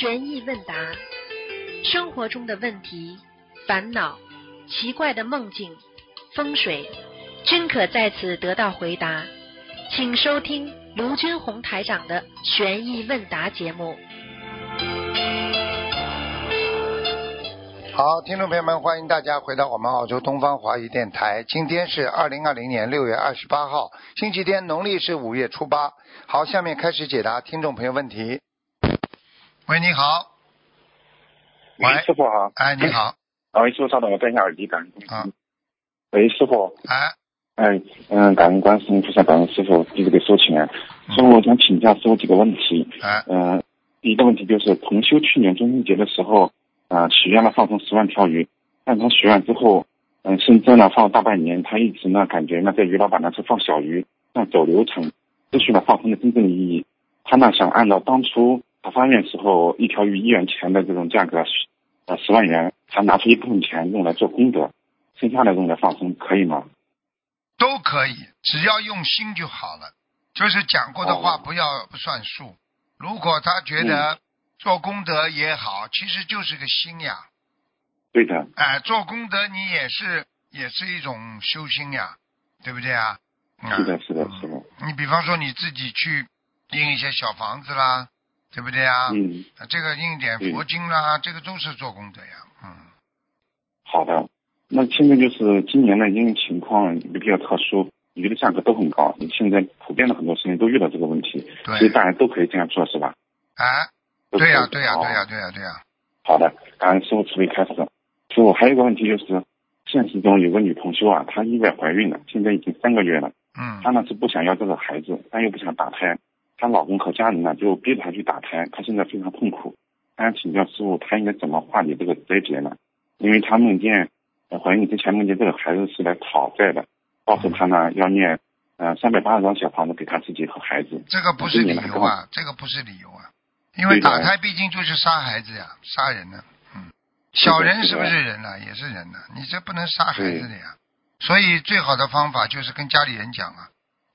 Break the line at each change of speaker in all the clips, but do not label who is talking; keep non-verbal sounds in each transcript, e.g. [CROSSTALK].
悬疑问答，生活中的问题、烦恼、奇怪的梦境、风水，均可在此得到回答。请收听卢军红台长的悬疑问答节目。
好，听众朋友们，欢迎大家回到我们澳洲东方华语电台。今天是二零二零年六月二十八号，星期天，农历是五月初八。好，下面开始解答听众朋友问题。喂，你好。喂
喂，师傅好。
哎，你好。
啊，喂，师傅稍等，我戴一下耳机，感恩。
啊。
喂，师傅。
哎，
哎，嗯，感恩观世音菩萨，感恩师傅，弟子给收请啊。师傅，我想请教师傅几个问题。
哎，
嗯，第一个问题就是，同修去年中秋节的时候，啊、许愿了放生十万条鱼，但他许愿之后，嗯，深圳呢放了大半年，他一直呢感觉那这鱼老板呢是放小鱼，像走流程，失去了放生的真正意义。他呢想按照当初他发现时候一条鱼一元钱的这种价格，呃十万元，他拿出一部分钱用来做功德，剩下的用来放生，可以吗？
都可以，只要用心就好了。就是讲过的话
哦
不要不算数。如果他觉得做功德也好，其实就是个心呀。
对的，
哎，做功德你也是也是一种修心呀，对不对啊？啊
是的，是的，是的。
你比方说你自己去印一些小房子啦，对不对啊？
嗯，
啊这个印点
对
佛经啦，这个都是做功德呀。嗯，
好的。那现在就是今年呢，因为情况也比较特殊，鱼的价格都很高，现在普遍的很多生意都遇到这个问题，
对
所以大家都可以这样做，是吧？
哎，
都可以
对呀、对呀、
哦
对呀、对呀、对呀、
好的，感恩师傅慈悲开始。师傅还有一个问题就是，现实中有个女同修啊，她意外怀孕了，现在已经三个月了。
嗯
她呢是不想要这个孩子，但又不想打胎。她老公和家人呢就逼着她去打胎，她现在非常痛苦。她想请教师傅，她应该怎么化解这个灾劫呢？因为她梦见呃怀孕之前梦见这个孩子是来讨债的，告诉她呢要念呃三百八十张小房子给她自己和孩子。
这个不是理由啊，这个不是理由啊，因为打胎毕竟就是杀孩子呀，杀人呢。嗯，小人是不是人呢、也是人呢、你这不能杀孩子的呀。所以最好的方法就是跟家里人讲啊，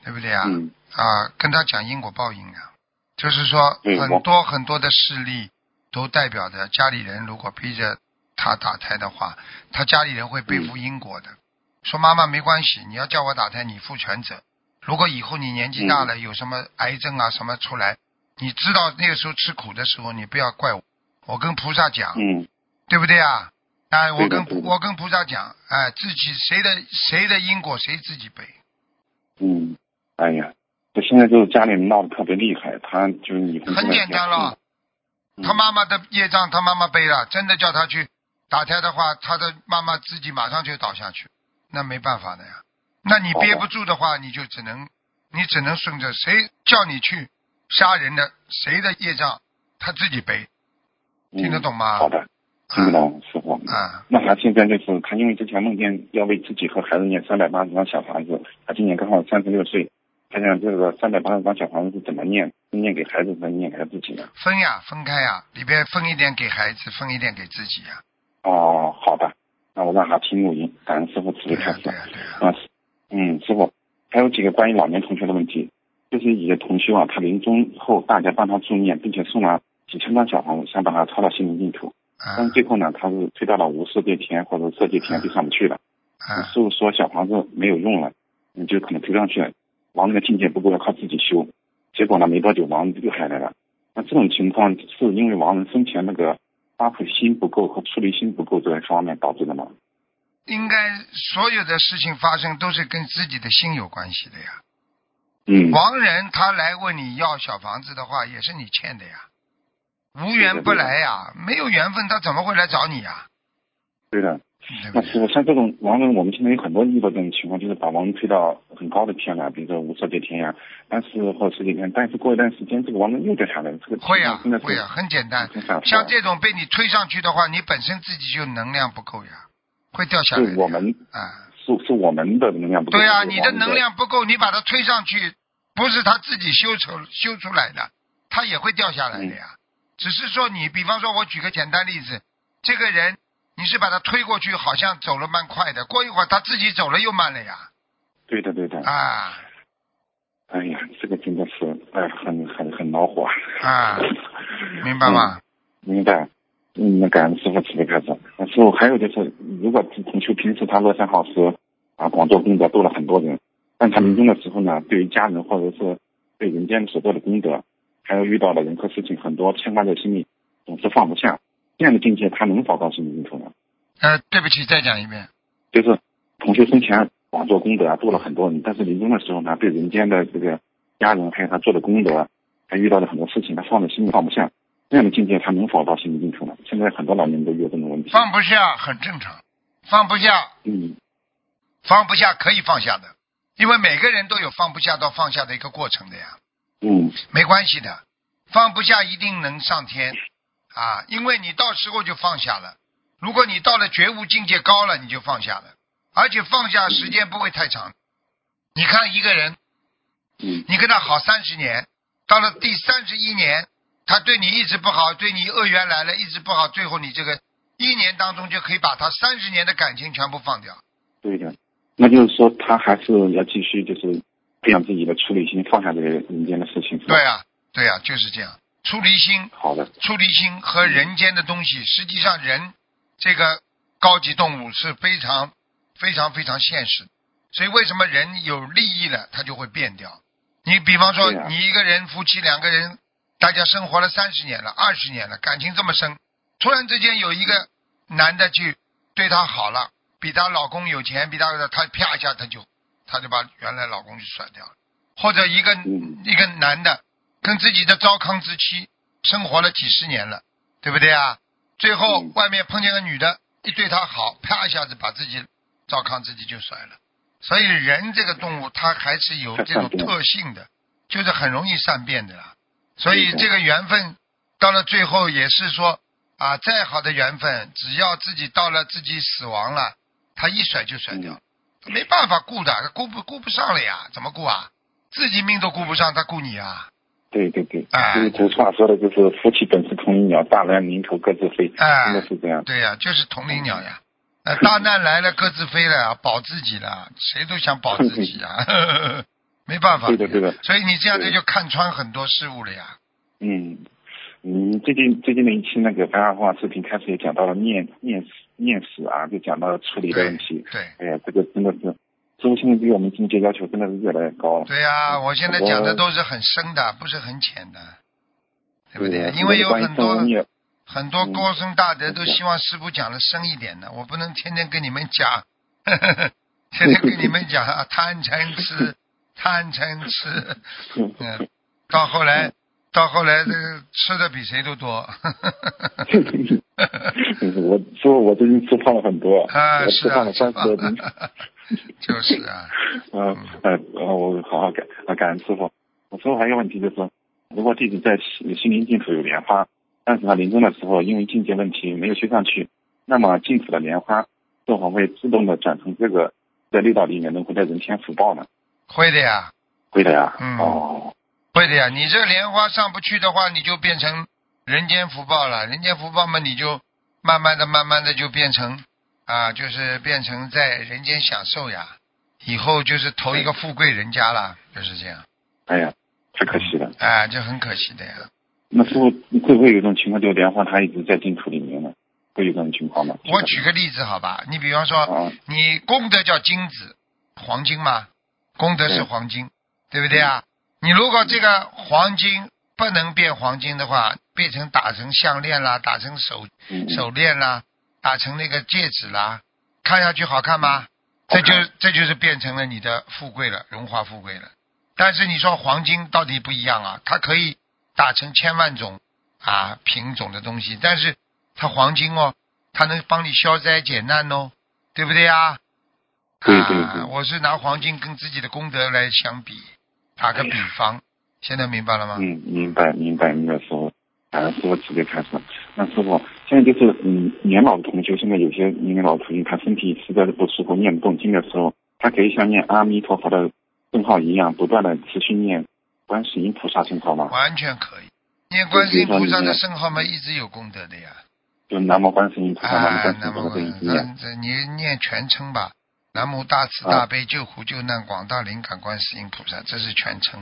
对不对啊？
嗯，
啊，跟他讲因果报应啊，就是说很多很多的事例都代表着家里人如果逼着他打胎的话，他家里人会背负因果的。说妈妈没关系，你要叫我打胎，你负全责。如果以后你年纪大了，有什么癌症啊什么出来，你知道那个时候吃苦的时候，你不要怪我，我跟菩萨讲，
嗯，
对不对啊？哎，我跟我跟菩萨讲，哎，自己谁的谁的因果谁自己背。
嗯，哎呀，这现在就是家里闹得特别厉害，他就是你
很简单了，
嗯
他妈妈的业障他妈妈背了，真的叫他去打胎的话，他的妈妈自己马上就倒下去，那没办法的呀。那你憋不住的话，你就只能你只能顺着谁叫你去杀人的，谁的业障他自己背，听得懂吗？
嗯好的，听得懂，师傅。
啊，
那他现在就是他，因为之前梦见要为自己和孩子念三百八十张小房子，他今年刚好三十六岁，他想这个三百八十张小房子是怎么念？是念给孩子还是念给他自己呢？
分呀，分开呀，里边分一点给孩子，分一点给自己呀。
哦，好的，那我让他听录音，感恩师傅慈悲开始。
对呀对呀对呀。
啊，嗯，师傅，还有几个关于老年同学的问题，就是一个同学啊，他临终后大家帮他助念，并且送了几千张小房子，想把他抄到心灵净土，但最后呢，他是推到了无色界天或者色界天就上不去了。
啊
师傅说小房子没有用了，你就可能推上去了，王那个境界不够，要靠自己修。结果呢，没多久王又下来了。那这种情况是因为亡人生前那个发菩心不够和出离心不够这方面导致的吗？
应该所有的事情发生都是跟自己的心有关系的呀。
嗯，
亡人他来问你要小房子的话，也是你欠的呀。无缘不来呀，没有缘分他怎么会来找你呀？
对的。那师傅，像这种亡人，我们现在有很多遇到这种情况，就是把亡人推到很高的天了，比如说无色界天呀，但是或者世界天，但是过一段时间，这个亡人又掉下来了，这个
会呀
况真的是
会啊，很简单。像这种被你推上去的话，你本身自己就能量不够呀，会掉下来的呀。
是我们
啊，
是是我们的能量不够。
对
啊、
你的能量不够，你把它推上去，不是他自己修成修出来的，他也会掉下来的呀。只是说你，比方说，我举个简单例子，这个人你是把他推过去，好像走了蛮快的，过一会儿他自己走了又慢了呀。
对的对的。
啊
哎呀，这个真的是哎很很很恼火。
啊，[LAUGHS] 明白吗？
明白。嗯，那感恩师傅慈悲开示。那师傅还有就是，如果同学平时他乐善好施啊，广做功德，度了很多人，但他临终的时候呢，对于家人或者是对人间所做的功德，还有遇到的人和事情很多牵挂在心里，总是放不下，这样的境界他能否到心灵净土呢？
呃，对不起，再讲一遍。
就是同学生前广做功德啊，做了很多人，但是临终的时候呢，对人间的这个家人还有他做的功德，还遇到了很多事情，他放在心里放不下。这样的境界，他能否到心灵净土呢？现在很多老年人都有这种问题。
放不下很正常，放不下，
嗯，
放不下可以放下的，因为每个人都有放不下到放下的一个过程的呀，
嗯，
没关系的，放不下一定能上天啊，因为你到时候就放下了。如果你到了觉悟境界高了，你就放下了，而且放下时间不会太长。你看一个人，
嗯，
你跟他好三十年，到了第三十一年。他对你一直不好，对你恶缘来了，一直不好，最后你这个一年当中就可以把他三十年的感情全部放掉。
对的，那就是说他还是要继续就是培养自己的处理心，放下这个人间的事情。
对啊，对啊，就是这样。出离心，
好的，
出离心和人间的东西，实际上人这个高级动物是非常非常非常现实，所以为什么人有利益了，他就会变掉。你比方说，你一个人夫妻两个人。大家生活了三十年了，二十年了，感情这么深，突然之间有一个男的去对她好了，比她老公有钱，比她的，她啪一下，她就她就把原来老公就甩掉了。或者一个一个男的跟自己的糟糠之妻生活了几十年了，对不对啊？最后外面碰见个女的，一对她好，啪一下子把自己糟糠之妻就甩了。所以人这个动物，它还是有这种特性的，就是很容易善变的啦。所以这个缘分到了最后也是说啊，再好的缘分，只要自己到了自己死亡了，他一甩就甩掉，没办法顾的，顾不顾不上了呀？怎么顾啊？自己命都顾不上，他顾你啊？
对对对，就是古话说的，就是夫妻本是同林鸟，大难临头各自飞，啊真的是这样。
对呀，就是同林鸟呀。呃，大难来了各自飞了，保自己了，谁都想保自己啊。[LAUGHS] [LAUGHS] 没办法，
对的对的，
所以你这样子就看穿很多事物了呀。
嗯，嗯，最近最近的一期那个白话话视频开始也讲到了念念念死啊，就讲到了处理的问题。
对，
哎呀，这个真的是，师傅现在对我们境界要求真的是越来越高了。
对呀，我现在讲的都是很深的，不是很浅的，对不对？因为有很多很多高僧大德都希望师傅讲的深一点的，我不能天天跟你们讲，[LAUGHS] 天天跟你们讲 [LAUGHS] 贪嗔痴。[LAUGHS] 贪嗔痴，嗯，到后来，到后来，这个吃的比谁都多。
我说我最近吃胖了很多，
啊，
吃胖了三十多斤。[LAUGHS]
就是啊。[LAUGHS]
呃，呃，我好好感，啊，感恩师傅。我师傅还有一个问题就是，如果弟子在心灵净土有莲花，但是他临终的时候因为境界问题没有修上去，那么净土的莲花是否会自动的转成这个在六道里面能够在人间福报呢？
会的呀，
会的呀，
嗯，
哦，
会的呀。你这莲花上不去的话，你就变成人间福报了。人间福报嘛，你就慢慢的、慢慢的就变成啊，就是变成在人间享受呀。以后就是投一个富贵人家了，就是这样。
哎呀，太可惜了。
哎，就很可惜的呀。
那师傅会不会有一种情况，就莲花它一直在净土里面呢？会有这种情况吗？
我举个例子好吧，你比方说，你功德叫金子、黄金吗？功德是黄金，对不对啊？你如果这个黄金不能变黄金的话，变成打成项链啦，打成手手链啦，打成那个戒指啦，看上去好看吗？这就这就是变成了你的富贵了，荣华富贵了。但是你说黄金到底不一样啊？它可以打成千万种啊品种的东西，但是它黄金哦，它能帮你消灾解难哦，对不对啊？
对对对，
我是拿黄金跟自己的功德来相比，打个比方，现在明白了吗？
嗯，明白明白明白，师傅，啊，师傅直接开始。那师傅，现在就是嗯，年老的同学，现在有些年龄老同学，他身体实在是不舒服，念不动经的时候，他可以像念阿弥陀佛的圣号一样，不断的持续念观世音菩萨圣号吗？
完全可以，念观世音菩萨的圣号嘛，一直有功德的呀。
就南无观世音菩萨，南无观世音
菩萨念。你念全称吧。南无大慈大悲救苦救难广大灵感观世音菩萨，这是全称。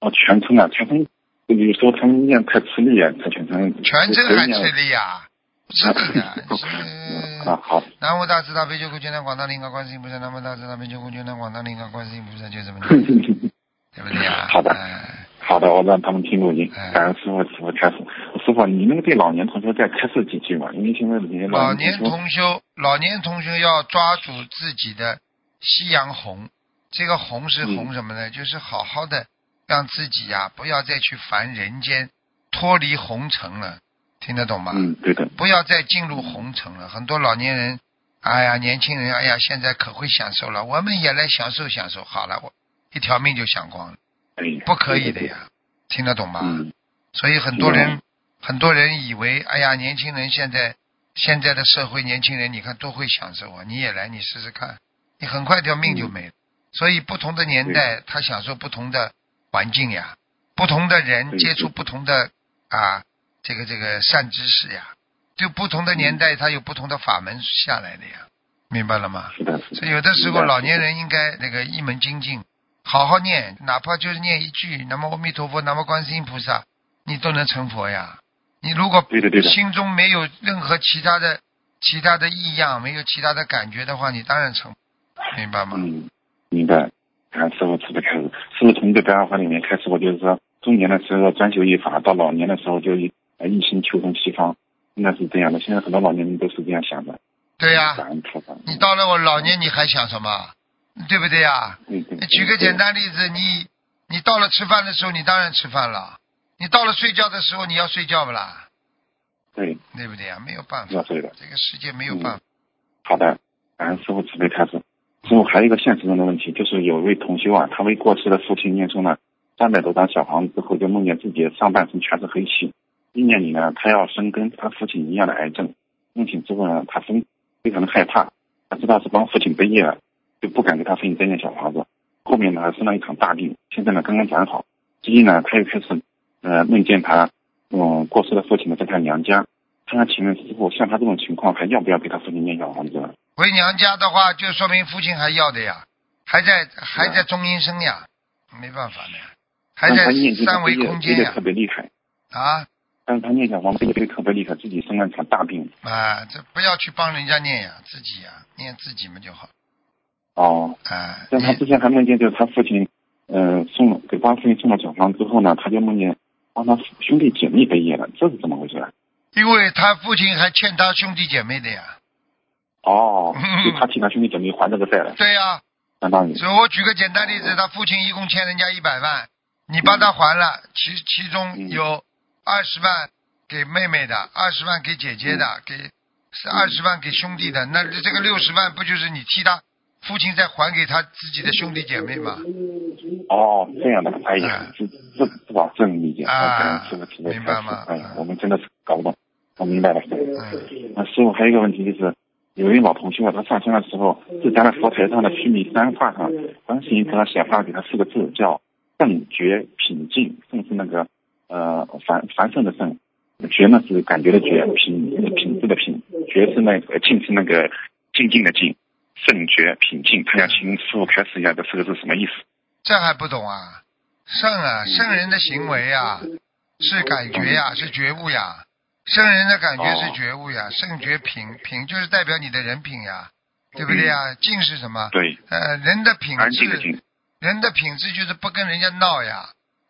哦，全称啊，全称有时候他们念太吃力啊，他全程
全身还吃
力。
力呀，吃力的。
嗯
是
啊，好，
南无大慈大悲救苦救难广大灵感观世音菩萨，南无大慈大悲救苦救难广大灵感观世音菩萨，就这么念，[LAUGHS] 对不对啊？
好的
哎
好的，我让他们听录音
哎。
感恩师傅，师傅开始。师傅，你能对老年同学再开示几句吗？因为现在这些
老年
年同学，
老年同学要抓住自己的夕阳红，这个红是
嗯
红什么呢？就是好好的让自己呀、不要再去烦人间，脱离红尘了，听得懂吗？
嗯，对的，
不要再进入红尘了。很多老年人，哎呀，年轻人，哎呀，现在可会享受了，我们也来享受享受。好了，我一条命就享光了，
哎，
不可以的呀，听得懂吗？
嗯，
所以很多人
嗯，
很多人以为，哎呀，年轻人现在现在的社会，年轻人你看多会享受啊！你也来，你试试看，你很快条命就没了。所以不同的年代，他享受不同的环境呀，不同的人接触不同的啊，这个这个善知识呀，就不同的年代，他有不同的法门下来的呀，明白了吗？
是的，
所以有的时候老年人应该那个一门精进，好好念，哪怕就是念一句“南无阿弥陀佛，南无观世音菩萨”，你都能成佛呀。你如果心中没有任何其他的其他的异样，没有其他的感觉的话，你当然成，明白吗？
嗯，明白。看师傅慈悲开始，师傅从这白话话里面开始，我就是说，中年的时候专修一法，到老年的时候就一心求成西方，应该是这样的。现在很多老年人都是这样想的。
对呀。你到了我老年，你还想什么？对不对呀、
对对。
举个简单例子，你你到了吃饭的时候，你当然吃饭了；你到了睡觉的时候，你要睡觉不啦？
对，
对不对呀、没有办法。这个世界没有办法。
好的，感恩师傅慈悲开始。之后还有一个现实中的问题，就是有一位同修啊，他为过世的父亲念诵了三百多张小房子之后，就梦见自己上半身全是黑气，意念里呢，他要生跟他父亲一样的癌症。梦醒之后呢，他非非常的害怕，他知道是帮父亲背业了，就不敢给他父亲再念小房子。后面呢，生了一场大病，现在呢刚刚转好。最近呢，他又开始呃梦见他嗯过世的父亲呢在他娘家。他想请问师傅，像他这种情况，还要不要给他父亲念小房子呢？
回娘家的话，就说明父亲还要的呀，还在还在中阴身呀，没办法的呀，还在三维空间呀
特，别厉害，
啊
但是他念小房子背的特别厉害，自己生了一场大病。
啊，这不要去帮人家念呀，自己呀念自己嘛就好
哦，
啊。
但他之前还梦见就是他父亲，呃，送了给帮父亲送了小房之后呢，他就梦见帮他兄弟姐妹背业了，这是怎么回事啊？
因为他父亲还欠他兄弟姐妹的呀，
哦 [LAUGHS] 他替他兄弟姐妹还这个债了，
对呀、
相当于。
所以我举个简单例子，他父亲一共欠人家一百万，你帮他还了，其其中
嗯。
有二十万给妹妹的，二十万给姐姐的，
嗯。
给是二十万给兄弟的，那这个六十万不就是你替他父亲再还给他自己的兄弟姐妹吗？
哦，这样的，哎呀
嗯，
这这不把这能理解，
啊
感恩师傅慈悲开示
明白吗，
哎呀，我们真的是搞不懂，我明白了。
嗯，
那师傅还有一个问题就是，有一位老同学啊，他上香的时候，自家的佛台上的须弥山画上，观世音菩萨显化给他四个字，叫圣觉品静。圣是那个呃繁繁盛的圣，觉呢是感觉的觉，品是品质的品，觉是那个静是那个静静的静。圣觉品静，他想请师傅开示一下这四个字什么意思？
这还不懂啊？圣啊，圣人的行为啊、是感觉呀、是觉悟呀。圣人的感觉是觉悟呀，圣觉品品就是代表你的人品呀，对不对呀？静是什么？
对，
呃，人的品质，人的品质就是不跟人家闹呀，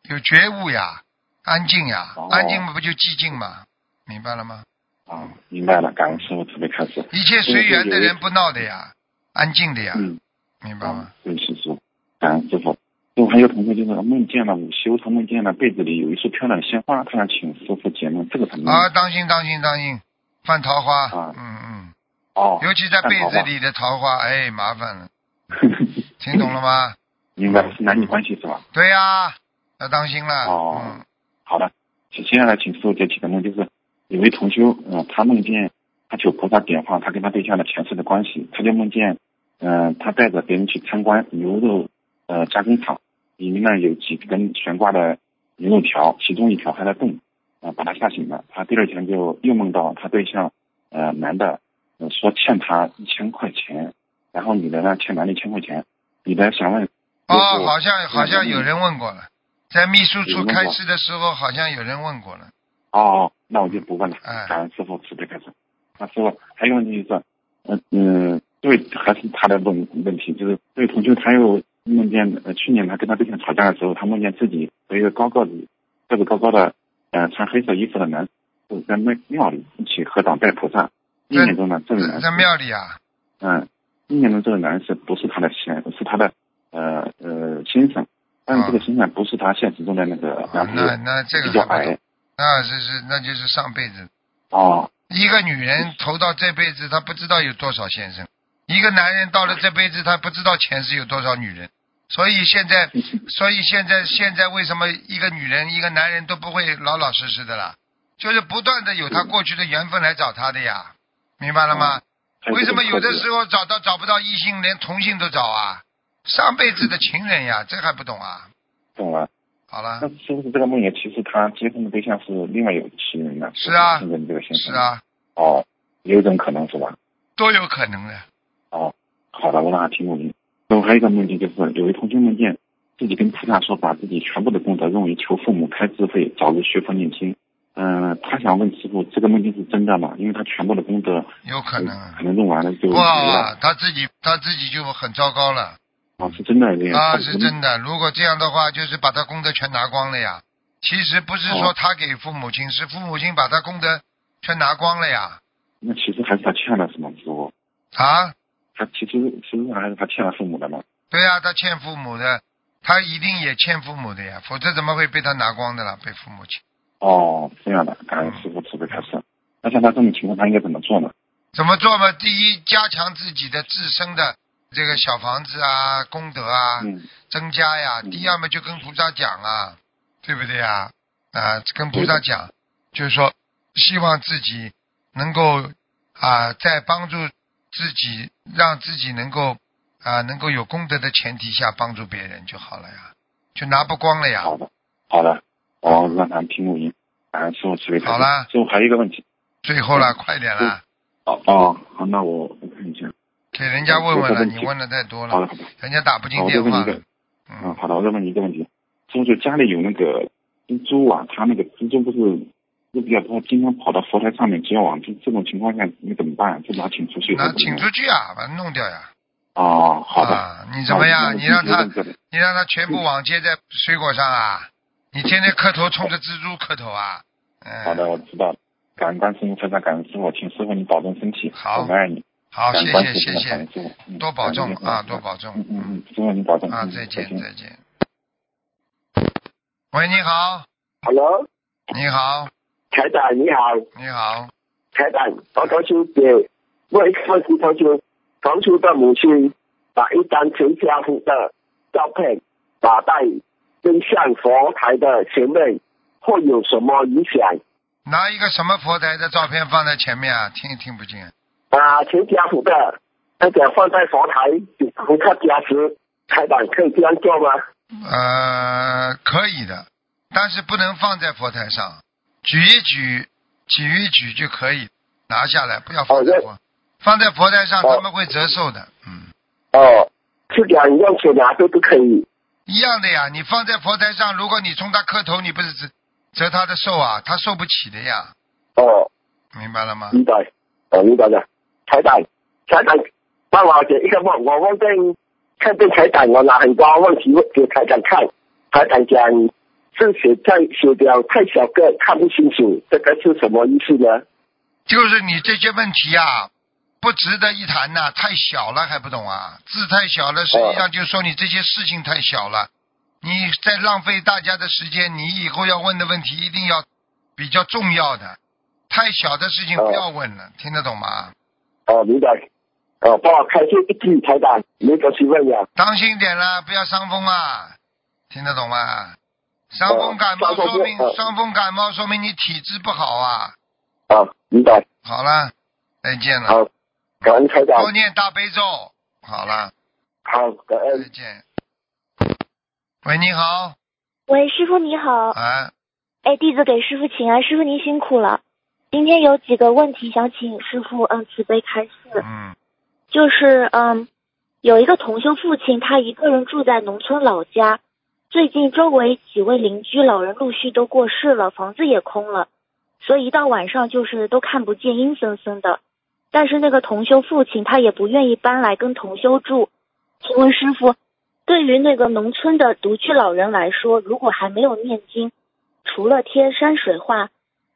有觉悟呀，安静呀，
哦
安静嘛不就寂静嘛？明白了吗？
啊，明白了，感恩师傅慈悲开示。
一切随缘的人不闹的呀，安静的呀，
嗯。
明白吗？
对，是师傅，感恩师傅。就还有同学就是梦见了午休，他梦见了被子里有一束漂亮的鲜花，他想请师傅解梦，这个怎么？
啊，当心当心当心，犯桃花，
啊
嗯嗯。
哦，
尤其在被子里的桃花，哎，麻烦了，[LAUGHS] 听懂了吗？
明白，是男女关系是吧？
对呀、要当心了。
哦
嗯，
好的，接接下来请师傅解几个梦，就是有位同修，嗯、他梦见他求菩萨点化他跟他对象的前世的关系，他就梦见，嗯、他带着别人去参观牛肉呃加工厂，里面呢有几根悬挂的牛肉条，其中一条还在动，啊、把他吓醒了。他第二天就又梦到他对象，呃，男的，呃，说欠他一千块钱，然后女的呢欠男的一千块钱，女的想问，
哦，好像好像
嗯
有人问过了，在秘书处开示的时候，好像有人问过了。
哦，那我就不问了。
哎
感恩师傅慈悲开示。那师傅还有个问题就是，嗯嗯，对还是他的问问题，就是这位同学他又梦见，呃，去年他跟他对象吵架的时候，他梦见自己和一个高个子、个子高高的，呃，穿黑色衣服的男士在庙庙里一起合掌拜菩萨。一
在
年中呢，这个男
在在庙里啊，
嗯，一年中这个男士不是他的先，是他的呃呃先生，但是这个先生不是他现实中的那个
啊
男朋友，
那那这个
比较
还不懂
矮。
那是是那就是上辈子。
哦，
一个女人投到这辈子，她不知道有多少先生；一个男人到了这辈子，他不知道前世有多少女人。所以现在，[LAUGHS] 所以现在现在为什么一个女人、一个男人都不会老老实实的啦？就是不断的有他过去的缘分来找他的呀，明白了吗？为什么有的时候找到找不到异性，连同性都找啊？上辈子的情人呀，这还不懂啊？
懂了？
好了
那，是不是这个梦也其实他结婚的对象是另外有情人呢？
是啊
这个先生
是。啊，
哦，也有这种可能是吧？
都有可能的。
哦，好的，我让他听录音。然后还有一个梦境就是，有一同学梦见自己跟菩萨说，把自己全部的功德用于求父母开智慧，早日学佛念经。嗯、他想问师傅，这个梦境是真的吗？因为他全部的功德
有可能啊
可能用完了就没了。
啊，他自己他自己就很糟糕了
哦，是真的这样
啊，是真的。如果这样的话，就是把他功德全拿光了呀。其实不是说
哦
他给父母亲，是父母亲把他功德全拿光了呀。
那其实还是他欠了，是吗，师傅？
啊，
他其实实际上还是他欠了父母的嘛。
对呀、他欠父母的，他一定也欠父母的呀，否则怎么会被他拿光的了？被父母亲
哦，这样的，感恩师傅慈悲开示。那像他这种情况，他应该怎么做呢？
怎么做嘛？第一，加强自己的自身的这个小房子啊，功德啊，
嗯，
增加呀。
嗯
第二嘛，就跟菩萨讲啊，对不对呀？啊，跟菩萨讲，就是说，希望自己能够啊，在帮助自己，让自己能够啊，能够有功德的前提下帮助别人就好了呀，就拿不光了呀。
好的，好的，我让他听录音。感恩师傅慈悲。
好了
师傅还有一个问题。
最后了，快点啦，
哦哦，好，那我我看一下。
给人家问问了，
问
你问的太多了，
好的，好的。
人家打不进电话
嗯，
嗯，
好的，我再问你一个问题。师傅，就家里有那个蜘蛛啊，它那个蜘蛛不是就比较多，经常跑到佛台上面结网，就这种情况下你怎么办？就把它请出去？
那请出去啊，把它弄掉呀。
哦，好的。
啊，你怎么样？你让他，你让他全部网接在水果上啊？你天天磕头冲着蜘蛛磕头啊？嗯，
好的，我知道了。感恩观世音菩萨，感恩师傅，请师傅你保重身体，
好
我们爱你。
好，谢谢谢谢，多保重啊，多保重
嗯嗯嗯，师傅你保重
啊，
嗯
再见再见。喂，你好
，Hello，
你好，
台长你好，
你好，
台长，报告兄弟，问一个问题，同学，同学的母亲把一张全家福的照片打在真向佛台的前面，会有什么影响？
拿一个什么佛台的照片放在前面啊？听也听不见。
把，全家福的那个放在佛台给菩萨加持，台长可以这样做吗？
呃，可以的，但是不能放在佛台上，举一举，举一举就可以拿下来，不要放在佛，放在佛台上
哦
他们会折寿的，嗯，
哦，是讲用手拿都不可以？
一样的呀。你放在佛台上，如果你冲他磕头，你不是折折他的寿啊，他受不起的呀，
哦，
明白了吗？
明白，哦，明白了。彩蛋，彩蛋，帮我解一个梦，我梦见看见彩蛋，我拿很多问题给彩蛋看，彩蛋讲是写在写表太小个，看不清楚，这个是什么意思呢？
就是你这些问题啊、不值得一谈呐、太小了还不懂啊？字太小了，实际上就说你这些事情太小了，你在浪费大家的时间。你以后要问的问题一定要比较重要的，太小的事情不要问了，听得懂吗？
哦，明白。哦，帮我开这一句，台长，没个询问呀。
当心点啦，不要伤风啊，听得懂吗？伤风感冒说明
哦
伤风感冒说明你体质不好啊。
啊，明白。
好了，再见了，
好，感恩台长
多。念大悲咒。好了，
好，感
再。见。喂，你好，
喂，师傅你好，
哎，
哎，弟子给师傅请安，师傅您辛苦了。今天有几个问题想请师傅嗯慈悲开示，
嗯，
就是嗯有一个同修父亲，他一个人住在农村老家，最近周围几位邻居老人陆续都过世了，房子也空了，所以一到晚上就是都看不见，阴森森的。但是那个同修父亲他也不愿意搬来跟同修住，请问师傅，对于那个农村的独居老人来说，如果还没有念经，除了贴山水画，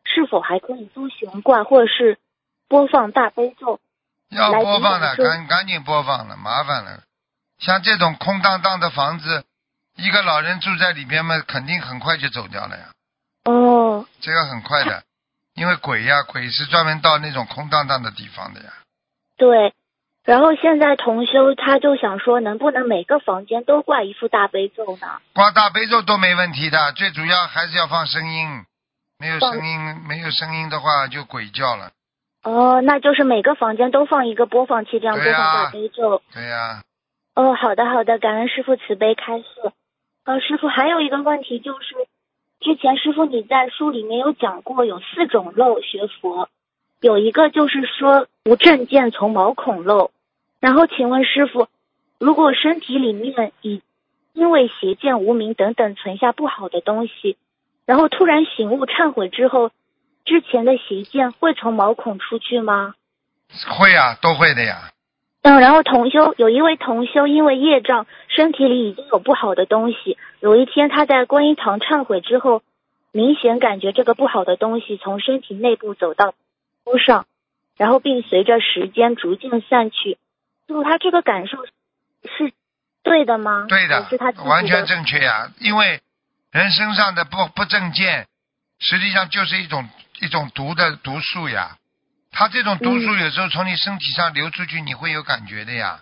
是否还可以租悬挂或者是播放大悲咒？
要播放的，赶赶紧播放了，麻烦了。像这种空荡荡的房子，一个老人住在里边嘛，肯定很快就走掉了呀。
哦，
这个很快的，[LAUGHS] 因为鬼呀，鬼是专门到那种空荡荡的地方的呀。
对。然后现在同修他就想说，能不能每个房间都挂一副大悲咒呢？
挂大悲咒都没问题的，最主要还是要放声音，没有声音，没有声音的话就鬼叫了。
哦，那就是每个房间都放一个播放器，这样播放大悲咒。
对呀、
哦，好的好的，感恩师傅慈悲开示。呃，师傅还有一个问题就是，之前师傅你在书里面有讲过，有四种漏学佛，有一个就是说无正见从毛孔漏。然后请问师傅，如果身体里面已因为邪见、无名等等存下不好的东西，然后突然醒悟忏悔之后，之前的邪见会从毛孔出去吗？
会呀、都会的呀。
嗯，然后同修有一位同修因为业障，身体里已经有不好的东西。有一天他在观音堂忏悔之后，明显感觉这个不好的东西从身体内部走到肤上，然后并随着时间逐渐散去。就他这个感受是对的吗？
对的
是他，的
完全正确呀。因为人身上的不不正见，实际上就是一种一种毒的毒素呀。它这种毒素
嗯
有时候从你身体上流出去，你会有感觉的呀。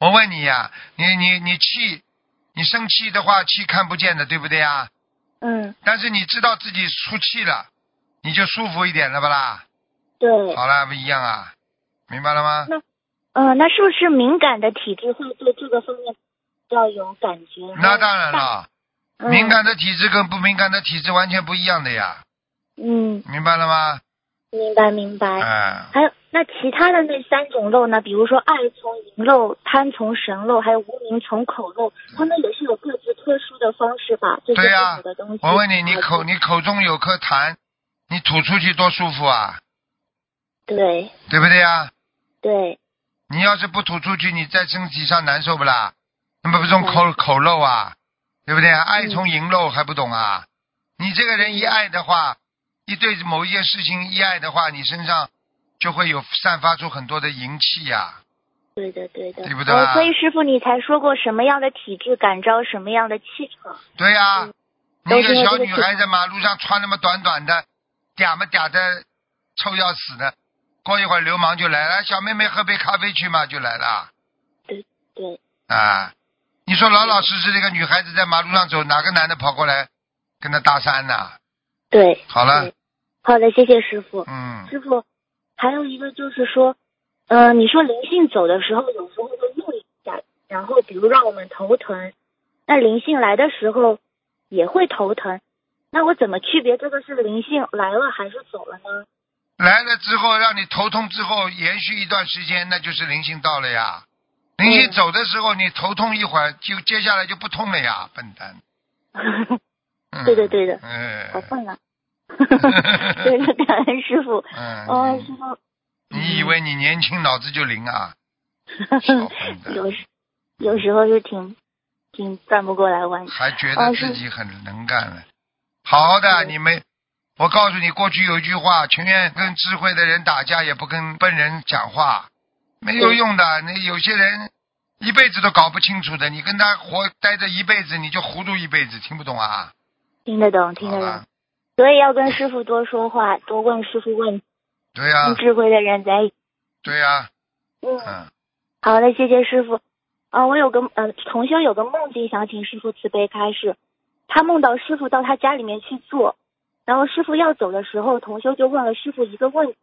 我问你呀，你你你气，你生气的话，气看不见的，对不对呀？
嗯，
但是你知道自己出气了，你就舒服一点了吧啦？
对。
好了，不一样啊，明白了吗？
那嗯、那是不是敏感的体质会对这个方面要有感觉？
那当然了，
嗯
敏感的体质跟不敏感的体质完全不一样的呀，
嗯，
明白了吗？
明白明白。
哎、
还有那其他的那三种漏呢？比如说爱从淫漏、贪从神漏，还有无名从口漏，他们也是有各自特殊的方式吧？这些不
对呀
好的东西。
我问你，你口
啊
你口中有颗痰，你吐出去多舒服啊，
对
对不对呀？
对
你要是不吐出去，你在身体上难受不啦？那么不是种口
嗯
口漏啊，对不对啊？爱从淫漏还不懂啊？你这个人一爱的话，一对某一件事情一爱的话，你身上就会有散发出很多的淫气呀、
对的对的。
对不对啊
哦，所以师傅你才说过什么样的体质感召什么样的气场。
对呀、
嗯
你一个小女孩在马路上穿那么短短的，嗲么嗲的，臭要死的。过一会儿流氓就来了，小妹妹喝杯咖啡去嘛，就来了。
对对，
啊，你说老老实实的一个女孩子在马路上走，哪个男的跑过来跟她搭讪呢？
对。
好了
对，好的，谢谢师傅。
嗯，
师傅，还有一个就是说，呃，你说灵性走的时候，有时候会弄一下，然后比如让我们头疼，那灵性来的时候也会头疼，那我怎么区别这个是灵性来了还是走了呢？
来了之后让你头痛之后延续一段时间，那就是灵性到了呀。灵性
嗯
走的时候，你头痛一会儿，就接下来就不痛了呀，笨蛋。嗯、[LAUGHS]
对的对的
哎，
好笨啊！[LAUGHS] 对的，感恩师傅。
嗯，
哦，师傅，
你以为你年轻脑子就灵啊？[LAUGHS]
有时有时候就挺挺转不过来弯。
还觉得自己很能干了。好好的，
嗯
你们，我告诉你，过去有一句话，情愿跟智慧的人打架，也不跟笨人讲话，没有用的。那有些人一辈子都搞不清楚的，你跟他活待着一辈子，你就糊涂一辈子，听不懂啊？
听得懂，听得懂，，所以要跟师傅多说话，多问师傅问题，
对呀、
跟智慧的人在一起。
对呀、
嗯，
嗯，
好的，谢谢师傅。啊，我有个呃同修有个梦境，想请师傅慈悲开示。他梦到师傅到他家里面去做，然后师傅要走的时候，同修就问了师傅一个问题，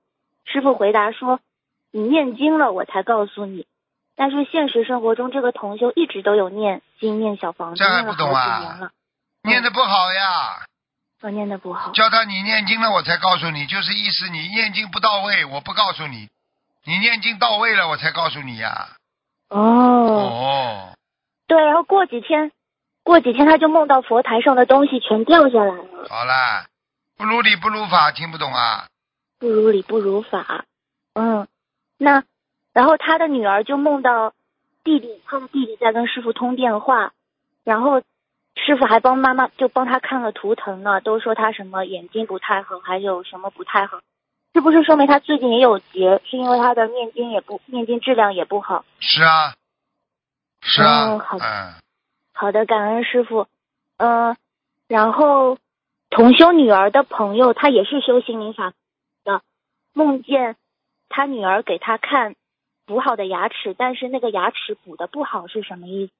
师傅回答说：“你念经了，我才告诉你。”但是现实生活中，这个同修一直都有念经、念小房子，
这还
念了好
不懂啊
几年了，
念的不好呀，
我念的不好。
叫他你念经了，我才告诉你，就是意思你念经不到位，我不告诉你，你念经到位了，我才告诉你呀。
哦，
哦，
对，然后过几天，过几天他就梦到佛台上的东西全掉下来了，
好啦，不如理不如法，听不懂啊？
不如理不如法。嗯，那然后他的女儿就梦到弟弟，他的弟弟在跟师傅通电话，然后师傅还帮妈妈就帮他看了图腾呢，都说他什么眼睛不太好，还有什么不太好，是不是说明他最近也有结？是因为他的念经也不念经质量也不好。
是啊，是啊，
哦好的
嗯，
好的，感恩师傅。嗯、然后同修女儿的朋友，他也是修心灵法的，梦见他女儿给他看补好的牙齿，但是那个牙齿补的不好是什么意思？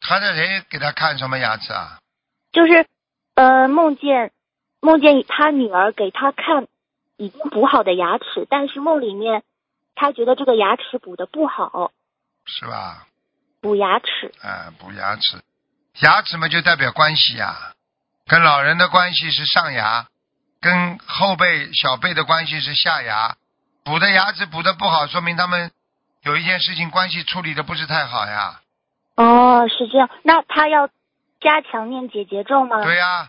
他的谁给他看什么牙齿啊？
就是呃，梦见梦见他女儿给他看已经补好的牙齿，但是梦里面他觉得这个牙齿补的不好，
是吧？
补牙齿。
嗯，补牙齿，牙齿嘛就代表关系呀、跟老人的关系是上牙，跟后辈、小辈的关系是下牙。补的牙齿补的不好，说明他们有一件事情关系处理的不是太好呀。
哦，是这样。那他要加强念解结咒吗？
对呀、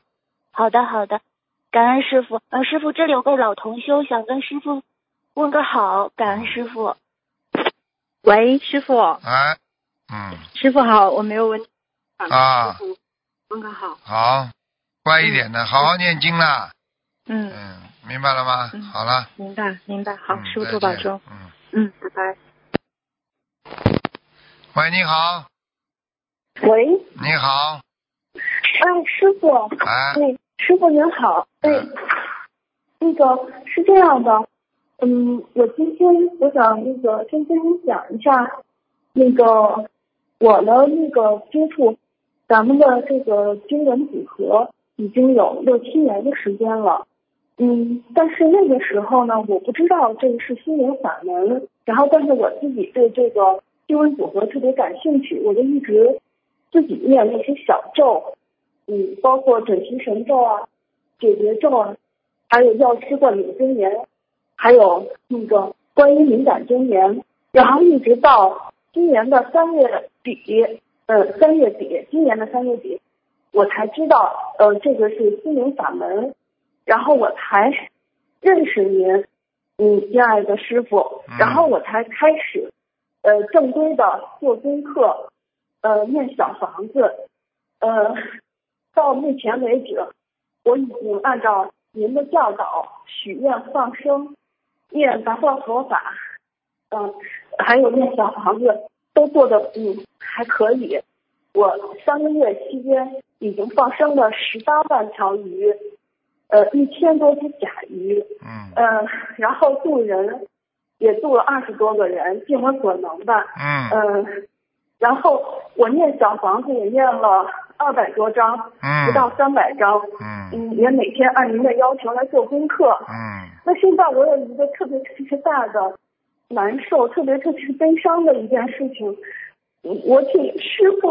好的，好的，感恩师傅。呃，师傅，这里有个老同修想跟师傅问个好，感恩师傅。
喂，师傅，
哎，嗯，
师傅好，我没有问题。
啊
师傅，问个好。
好，乖一点的，好好念经啦。
嗯，
嗯，明白了吗？
嗯
好了。
明白明白。好，
嗯
师傅多保重。
嗯，
嗯，拜拜。
喂，你好，
喂，
你好，
哎，师傅，
哎，
哎，师傅您好，哎
嗯，
那个是这样的，嗯，我今天我想那个先跟您讲一下，那个我的那个接触咱们的这个经文组合已经有六七年的时间了，嗯，但是那个时候呢，我不知道这个是心灵法门，然后但是我自己对这个经文组合特别感兴趣，我就一直自己念那些小咒，嗯，包括准提神咒啊、解结咒啊，还有药师灌顶真言，还有那个观音灵感真言，然后一直到今年的三月底，呃，三月底，今年的三月底，我才知道，呃，这个是心灵法门，然后我才认识您，嗯，亲爱的师傅
嗯，
然后我才开始，呃，正规的做功课，呃，念小房子，呃，到目前为止，我已经按照您的教导许愿放生，念达报佛法，嗯、还有念小房子都做的嗯还可以。我三个月期间已经放生了十八万条鱼，呃，一千多只甲鱼，
嗯
呃，然后渡人也渡了二十多个人，尽我所能吧。
嗯
嗯，然后我念小房子也念了二百多张，嗯不到
嗯
三百张。
嗯
嗯，也每天按您的要求来做功课。
嗯
那现在我有一个特别特别大的难受，特别特别悲伤的一件事情，嗯我请师傅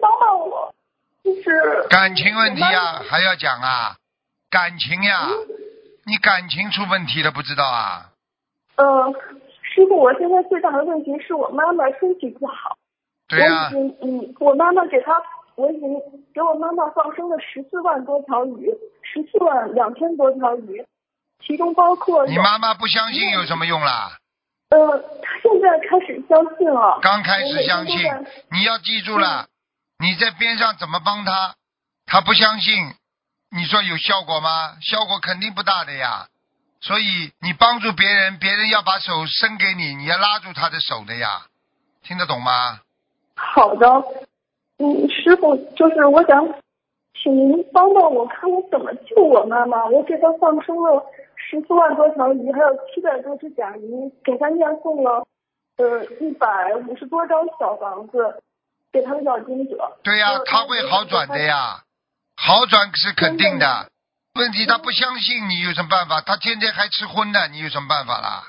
帮帮我，就是
感情问题呀、还要讲啊？感情呀，你感情出问题了不知道啊？
呃，师傅，我现在最大的问题是我妈妈身体不好。
对呀、
我已经嗯，我妈妈给他，我已经给我妈妈放生了十四万多条鱼，十四万两千多条鱼，其中包括
你妈妈不相信有什么用啦？
呃，她现在开始相信了。
刚开始相信你要记住了，你在边上怎么帮他？他不相信，你说有效果吗？效果肯定不大的呀。所以你帮助别人，别人要把手伸给你，你要拉住他的手的呀，听得懂吗？
好的，嗯，师傅，就是我想请您帮帮我，看我怎么救我妈妈。我给她放生了十四万多条鱼，还有七百多只甲鱼，给她念诵了呃一百五十多张小房子，给她的要经者。
对呀、
呃
他会好转的。呀，好转是肯定的。问题他不相信你有什么办法？他天天还吃荤呢，你有什么办法啦？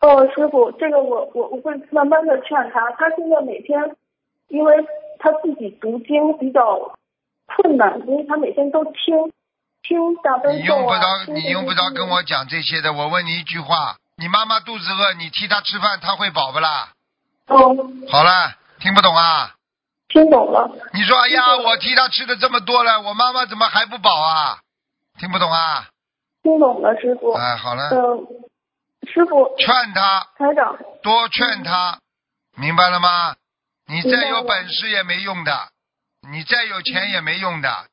哦，师傅，这个我我我会慢慢的劝他。他现在每天，因为他自己读经比较困难，因为他每天都听听大悲咒
你用不着你用不着跟我讲这些的。我问你一句话：你妈妈肚子饿，你替她吃饭，她会饱不啦？
哦，
好了，听不懂啊？
听懂了。
你说，哎呀，我替她吃的这么多了，我妈妈怎么还不饱啊？听不懂啊？
听懂了，师傅。
哎，好了，
呃，师傅，
劝他，
台长，
多劝他，明白了吗？你再有本事也没用的，你再有钱也没用的。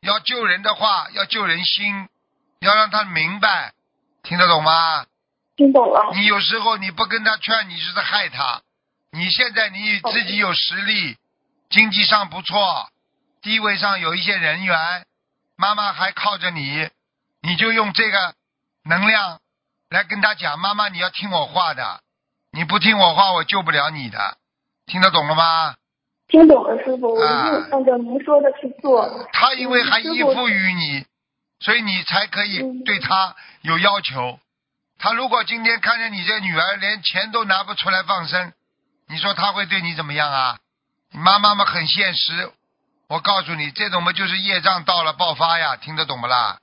要救人的话，要救人心，要让他明白，听得懂吗？
听懂了。
你有时候你不跟他劝，你是在害他。你现在你自己有实力，经济上不错，地位上有一些人缘，妈妈还靠着你，你就用这个能量来跟他讲，妈妈你要听我话的，你不听我话，我救不了你的，听得懂了吗？
听懂了，师傅，我
啊
一定按照您说的去做。
他因为还依附于你，所以你才可以
嗯
对他有要求。他如果今天看见你这女儿连钱都拿不出来放生，你说他会对你怎么样啊？你妈妈们很现实，我告诉你，这种嘛就是业障到了爆发呀，听得懂不啦？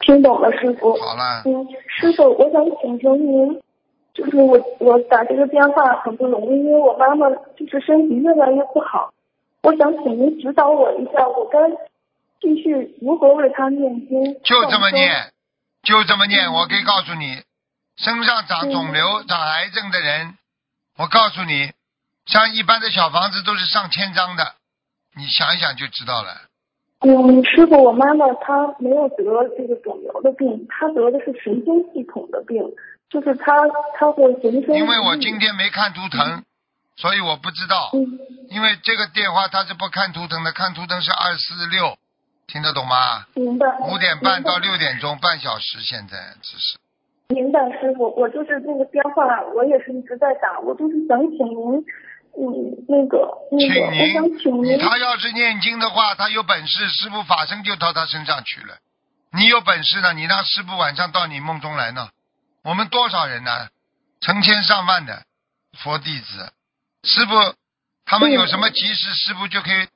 听懂了，师傅。
好了，
嗯，师傅，我想请求您，就是我我打这个电话很不容易，因为我妈妈就是身体越来越不好，我想请您指导我一下，我该继续如何为她念经？
就这么。念，就这么念。
嗯
我可以告诉你，身上长肿瘤、长癌症的人，我告诉你，像一般的小房子都是上千张的，你想一想就知道了。
嗯，师傅，我妈妈她没有得这个肿瘤的病，她得的是神经系统的病，就是他他会浑身。
因为我今天没看图腾，所以我不知道。
嗯
因为这个电话他是不看图腾的，看图腾是二四六，听得懂吗？
明白。
五点半到六点钟，半小时，现在只是。
明白，师傅，我就是那个电话，我也是一直在打，我就是想请您，嗯，那个那
请
个，我想请
您，
您，
他要是念经的话，他有本事，师傅法身就到他身上去了。你有本事呢，你让师傅晚上到你梦中来呢。我们多少人呢？成千上万的佛弟子，师傅他们有什么急事，师傅就可以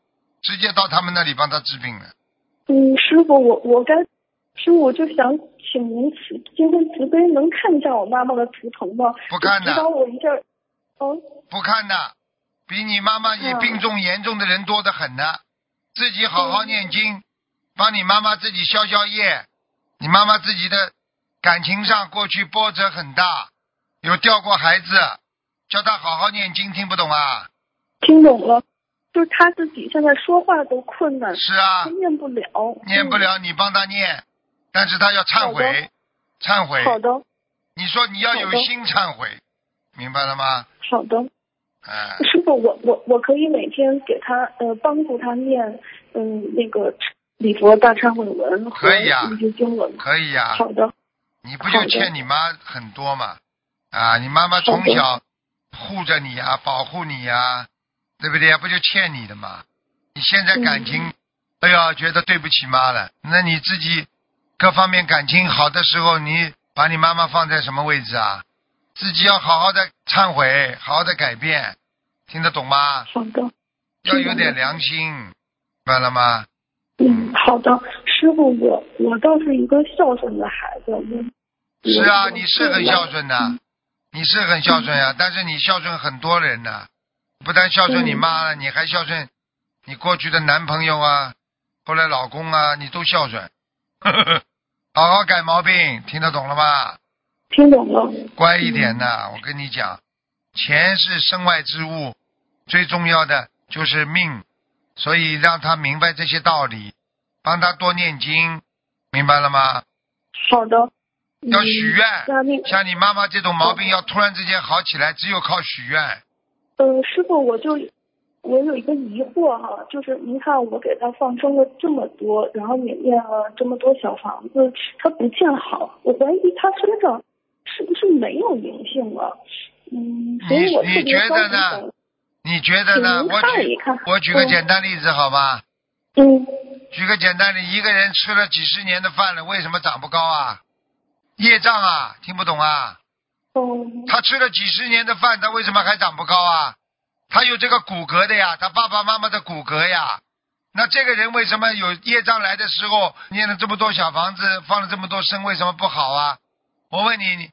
直接到他们那里帮他治病了。
嗯，师傅，我我该，师傅我就想请您慈今天慈悲能看一下我妈妈的图腾吗？
不看的
指导我一下。哦，
不看的，比你妈妈也
嗯
病重严重的人多得很呢。自己好好念经，帮你妈妈自己消消业。你妈妈自己的感情上过去波折很大，有掉过孩子，叫他好好念经，听不懂啊？
听懂了，就是他自己现在说话都困难，
是啊
她，念不了，
念不了你帮他念，但是他要忏悔，忏悔
嗯。。好的，
你说你要有心忏悔，明白了吗？
好的。
哎、
师傅，我我我可以每天给他呃帮助他念嗯那个礼佛大忏悔文和
可以啊
一些经文。
可以呀、
好的，
你不就欠你妈很多嘛？啊，你妈妈从小护着你啊，保护你呀、对不对？不就欠你的嘛？你现在感情，
嗯
哎呀，觉得对不起妈了，那你自己各方面感情好的时候，你把你妈妈放在什么位置啊？自己要好好的忏悔，好好的改变，听得懂吗？
好的，
要有点良心，明白了吗？
嗯，好的，师傅，我我倒是一个孝顺的孩子，我
是啊，你是很孝顺的，
嗯
你是很孝顺呀、但是你孝顺很多人呢，不但孝顺你妈了，你还孝顺你过去的男朋友啊，后来老公啊，你都孝顺。[LAUGHS] 好好改毛病，听得懂了吧？
听懂了，
乖一点呐，我跟你讲，钱是身外之物，最重要的就是命，所以让他明白这些道理，帮他多念经，明白了吗？
好的。
要许愿像你妈妈这种毛病要突然之间好起来，只有靠许愿。
呃，师傅，我就我有一个疑惑哈，就是您看我给他放生了这么多，然后也念了这么多小房子，他不见好，我怀疑他身上是不是没有灵性了？嗯，所以我特
你
别着急
觉得呢你觉得呢？我举我举个
嗯
简单例子好吗？
嗯，
举个简单的，一个人吃了几十年的饭了，为什么长不高啊？业障啊，听不懂啊？
哦，
他吃了几十年的饭，他为什么还长不高啊？他有这个骨骼的呀，他爸爸妈妈的骨骼呀。那这个人为什么有业障来的时候念了这么多小房子，放了这么多生，为什么不好啊？我问你，你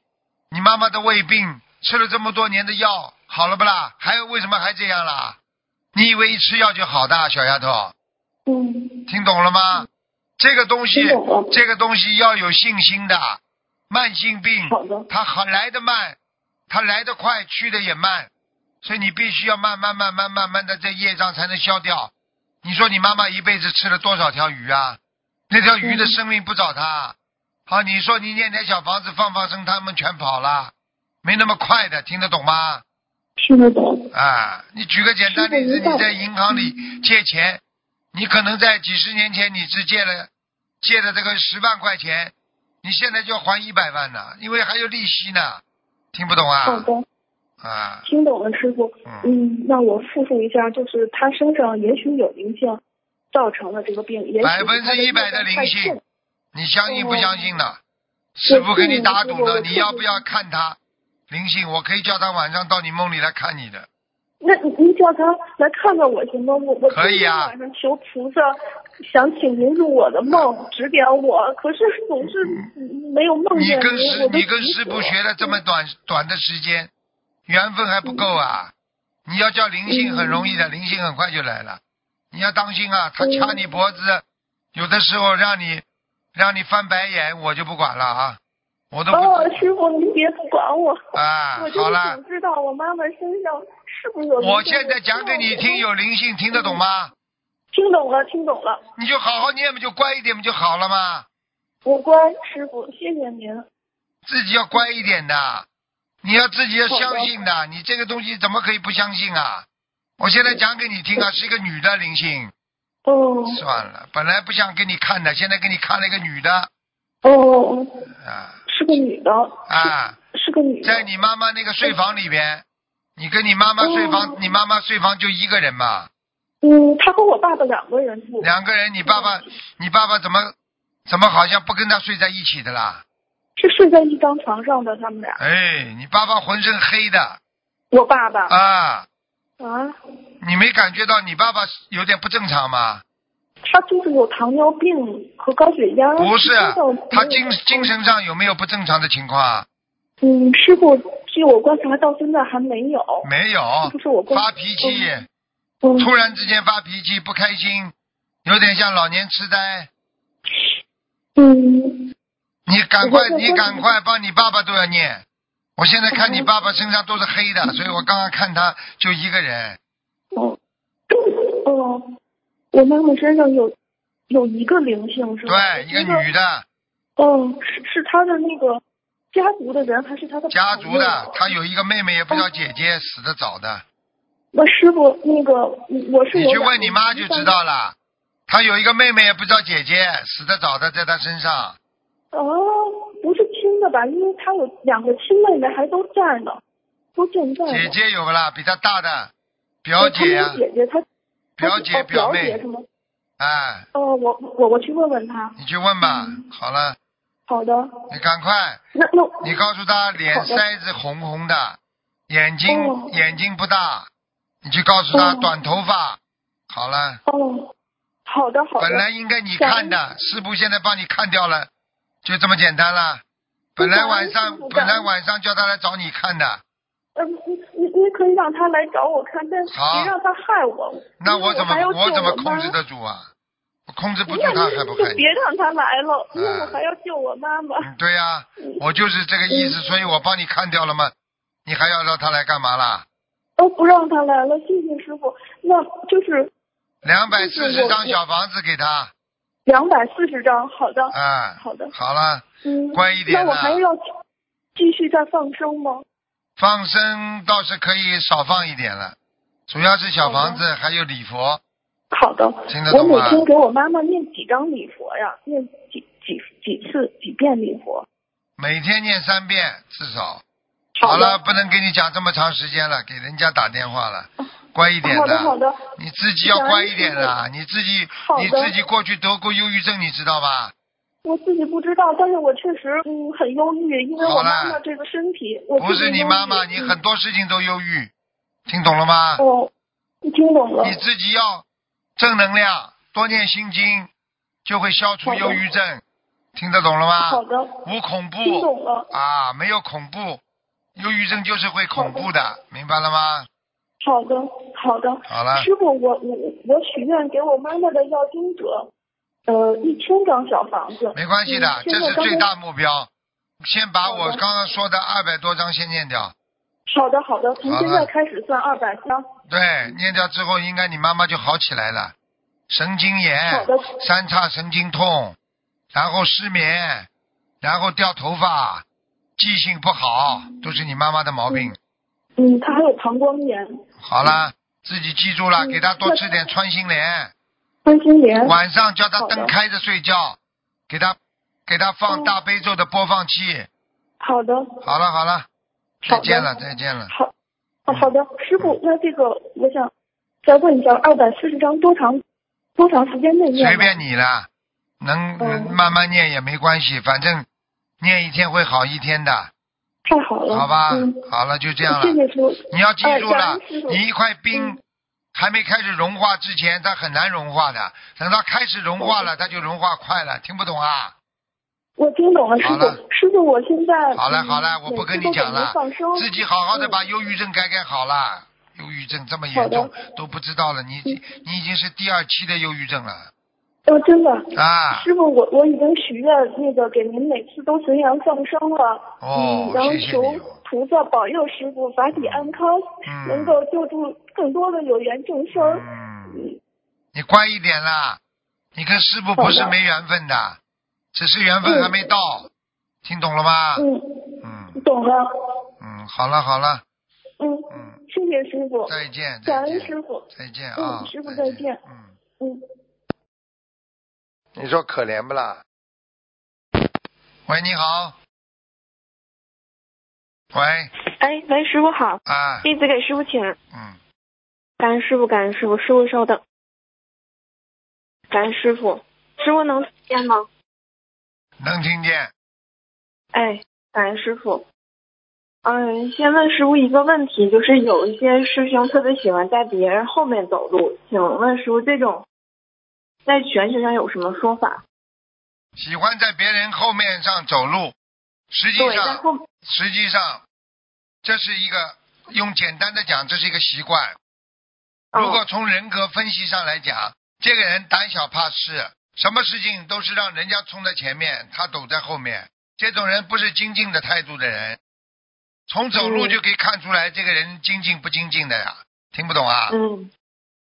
你妈妈的胃病吃了这么多年的药，好了不啦？还有为什么还这样啦？你以为一吃药就好的，小丫头，
嗯，
听懂了吗？这个东西这个东西要有信心的。慢性病，它好来得慢，它来得快，去的也慢，所以你必须要慢慢慢慢慢慢的，在业障才能消掉。你说你妈妈一辈子吃了多少条鱼啊？那条鱼的
嗯
生命不找她。好，你说你念点小房子放放生，他们全跑了，没那么快的，听得懂吗？
听得懂。
啊，你举个简单例子，你在银行里借钱，你可能在几十年前你只借了借的这个十万块钱，你现在就要还一百万呢，因为还有利息呢，听不懂啊？
好的，
啊，
听懂了，师傅。
嗯，
嗯，那我复述一下，就是他身上也许有灵性造成了这个病，也许
百分之一百的灵性，你相信不相信呢？师傅给你打赌呢，你要不要看他灵性？我可以叫他晚上到你梦里来看你的。
那您您叫他来看看我行吗？我我
可以啊
求菩萨，想请您入我的梦，指点我，可是总是没有梦
你
见
跟师你跟师傅学了这么短短的时间，缘分还不够啊！你要叫灵性很容易的，灵性很快就来了。你要当心啊，他掐你脖子，有的时候让你让你翻白眼，我就不管了啊，我都不
哦，师傅您别不管我，
啊
我，
好了
想，知道我妈妈身上是不是有。
我现在讲给你听，有灵性，听得懂吗？
听懂了，听懂了，
你就好好念不就乖一点不就好了吗？
我乖，师傅，谢谢您。
自己要乖一点的，你要自己要相信的，你这个东西怎么可以不相信啊？我现在讲给你听啊，是一个女的灵性，
哦。
算了，本来不想给你看的，现在给你看了一个女的。
哦，
啊。
是个女的，
啊，
是个女的。
在你妈妈那个睡房里边，你跟你妈妈睡房，
哦。
你妈妈睡房就一个人嘛，
嗯，他和我爸爸两个人住。
两个人，你爸爸，你爸爸怎么怎么好像不跟他睡在一起的啦？
是睡在一张床上的，他们俩。
哎，你爸爸浑身黑的
我爸爸
啊，
啊，
你没感觉到你爸爸有点不正常吗？
他就是有糖尿病和高血压。
不是他精精神上有没有不正常的情况啊？
嗯，师傅，据我观察到现在还没有。
没有
就是我观
发脾气，
嗯，
突然之间发脾气，不开心，有点像老年痴呆。
嗯，
你赶快你赶快帮你爸爸都要念。我现在看你爸爸身上都是黑的，所以我刚刚看他就一个人。
哦，哦，我妈妈身上有有一个灵性是吧？
对，一个女的，
哦，是是她的那个家族的人，还是她的
家族的，她有一个妹妹，也不叫姐姐，死的早的。
那师傅，那个我是
你去问你妈就知道了。她有一个妹妹，也不知道姐姐，死的早的，在她身上。
哦，不是亲的吧？因为她有两个亲妹妹还都在呢，都健在。
姐姐有不啦？比她大的表姐
姐姐，她她
表姐
哦表
妹
姐是吗？
哎，
哦，我我我去问问她。
你去问吧。
嗯
好了，
好的，
你赶快，
那那
你告诉她脸腮子红红的，眼睛、
哦
眼睛不大，你去告诉他
哦
短头发。好了，
哦，好的好的。
本来应该你看的，师傅现在帮你看掉了，就这么简单了。本来晚上本来晚上叫他来找你看的，
嗯，你你你可以让他来找我看，但
是
别让他害我。
那我怎么
我
我怎么控制得住啊？我控制不住他还不害你
你就别？让他来了，因为
啊
我还要救我妈妈。
嗯，对呀、我就是这个意思，所以我帮你看掉了嘛。你还要让他来干嘛啦？
哦，不让他来了，谢谢师傅。那就是
两百四十张小房子给他，
两百四十张，好的，
哎，
好的，
好了，
嗯，
乖一点
那我
呐
还要继续再放生吗？
放生倒是可以少放一点了，主要是小房子还有礼佛，
好的，
听得懂吗？
我每天给我妈妈念几张礼佛呀？念几几几次几遍礼佛？
每天念三遍至少。
好
了，不能跟你讲这么长时间了，给人家打电话了，乖一点
好的好的，
你自己要乖一点啦，你自己你自己过去得过忧郁症，你知道吧？
我自己不知道，但是我确实嗯很忧郁，因为我妈妈这个身体，我
不是你妈妈，你很多事情都忧郁，听懂了吗？
哦，你听懂了。
你自己要正能量，多念心经，就会消除忧郁症，听得懂了吗？
好的，
无恐怖。
听懂了。
啊，没有恐怖，忧郁症就是会恐怖的，明白了吗？
好的，好的。
好了，
师傅，我我我许愿给我妈妈的要经者，呃，一千张小房子。
没关系的，
嗯
这是最大目标。先把我刚刚说的二百多张先念掉，
好的好的，从现在开始算二百张。
对，念掉之后，应该你妈妈就好起来了。神经
好
炎
的、
三叉神经痛，然后失眠，然后掉头发，记性不好，都是你妈妈的毛病。
嗯，她还有膀胱炎、
好了，自己记住了，
嗯
给她多吃点穿心莲，
穿心莲。
晚上叫她灯开着睡觉，给她给她放
嗯
大悲咒的播放器。
好的，
好了好了，再见了再见了。
好，哦，好的，师傅，那这个我想再问一下，二百四十张多长多长时间内念？
随便你了，能
嗯
慢慢念也没关系，反正念一天会好一天的，
太好了，
好吧
嗯，？
好了，就这样了。你要记住了你一块冰
嗯。
还没开始融化之前，它很难融化的，等到开始融化了，它就融化快了。听不懂啊？
我听懂了，师
好了。
傅。师傅，我现在
好了
嗯
好了，我不跟你讲了。自己好好的
嗯。
把忧郁症改改好了。忧郁症这么严重都不知道了，你
嗯
你已经是第二期的忧郁症了
哦，真的。
啊！
师傅，我我已经许愿，那个给您每次都随阳放生了，
哦
嗯，然后求菩萨保佑师傅法体安康，
嗯
能够救助更多的有缘众生。
嗯，
嗯，
你乖一点啦！你跟师傅不是没缘分的，只是缘分还没到，听懂了吗？
嗯，
嗯
懂了。
嗯，好了好了，
嗯，
嗯，
谢谢师傅，
再见
感恩师傅。
再见
嗯
啊！
师傅
再
再见
嗯，
嗯。
你说可怜不啦？喂，你好。喂，
哎，喂，师傅好，
啊，
弟子给师傅请。
嗯，
感恩师傅，感恩师傅，师傅稍等。感恩师傅，师傅能听见吗？
能听见。
哎，感恩师傅。嗯，先问师傅一个问题，就是有一些师兄特别喜欢在别人后面走路，请问师傅这种在玄学上有什么说法？
喜欢在别人后面上走路，实际上实际上这是一个用简单的讲，这是一个习惯。
哦
如果从人格分析上来讲，这个人胆小怕事，什么事情都是让人家冲在前面，他躲在后面。这种人不是精进的态度的人，从走路
嗯
就可以看出来这个人精进不精进的呀。听不懂啊？
嗯，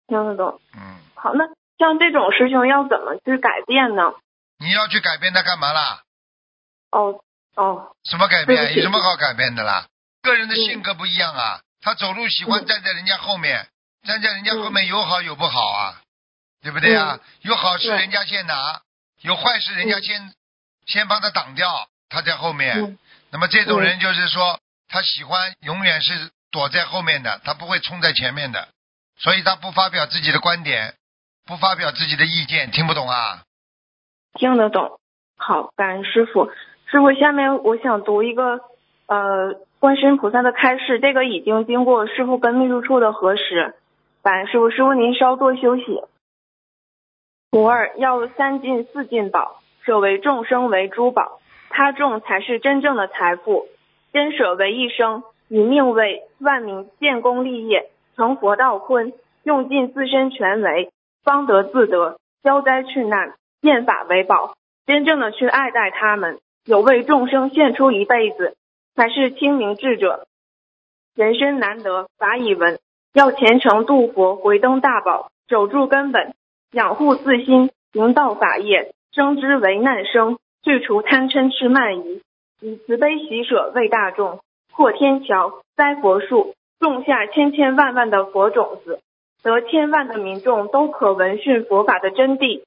听得懂。
嗯，
好，那像这种师兄要怎么去改变呢？
你要去改变他干嘛啦？
哦哦，
什么改变？有什么好改变的啦？个人的
嗯
性格不一样啊，他走路喜欢
嗯
站在人家后面，站在人家后面有好有不好啊，对不对啊？有好事人家先拿，有坏事人家
嗯
先、先帮他挡掉，他在后面。
嗯
那么这种人就是说，他喜欢永远是躲在后面的，他不会冲在前面的，所以他不发表自己的观点，不发表自己的意见，听不懂啊？
听得懂。好，感恩师傅。师傅，下面我想读一个呃观世音菩萨的开示，这个已经经过师傅跟秘书处的核实。感恩师傅，师傅您稍作休息。徒儿要三尽四尽宝，舍为众生为珠宝，他众才是真正的财富。真舍为一生，以命为万民建功立业，成佛道坤，用尽自身全为，方得自得，消灾去难，变法为宝，真正的去爱戴他们，有为众生献出一辈子，才是清明智者。人生难得法以闻，要虔诚度佛，回灯大宝，守住根本，养护自心，行道法业，生之为难生，去除贪嗔痴慢疑，以慈悲喜舍为大众，破天桥，栽佛树，种下千千万万的佛种子，得千万的民众都可闻讯佛法的真谛，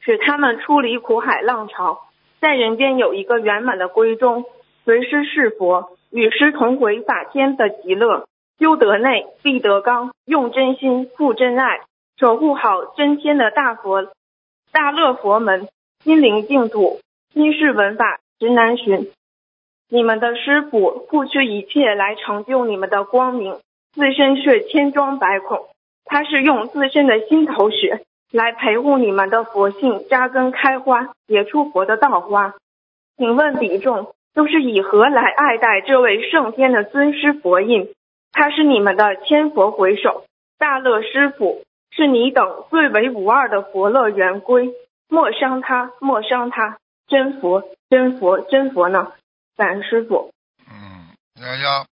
使他们出离苦海浪潮，在人间有一个圆满的归宗，随师是佛，与师同回法天的极乐。修德内，必得刚，用真心付真爱，守护好真天的大佛、大乐佛门，心灵净土，心事文法直难寻。你们的师傅付出一切来成就你们的光明，自身却千疮百孔。他是用自身的心头血来陪护你们的佛性扎根开花，结出佛的道花。请问比众都是以何来爱戴这位圣天的尊师佛印？他是你们的千佛回首，大乐师傅，是你等最为无二的佛乐圆规，莫伤他，莫伤他，真佛，真佛，真佛呢！感恩师傅。
嗯，要要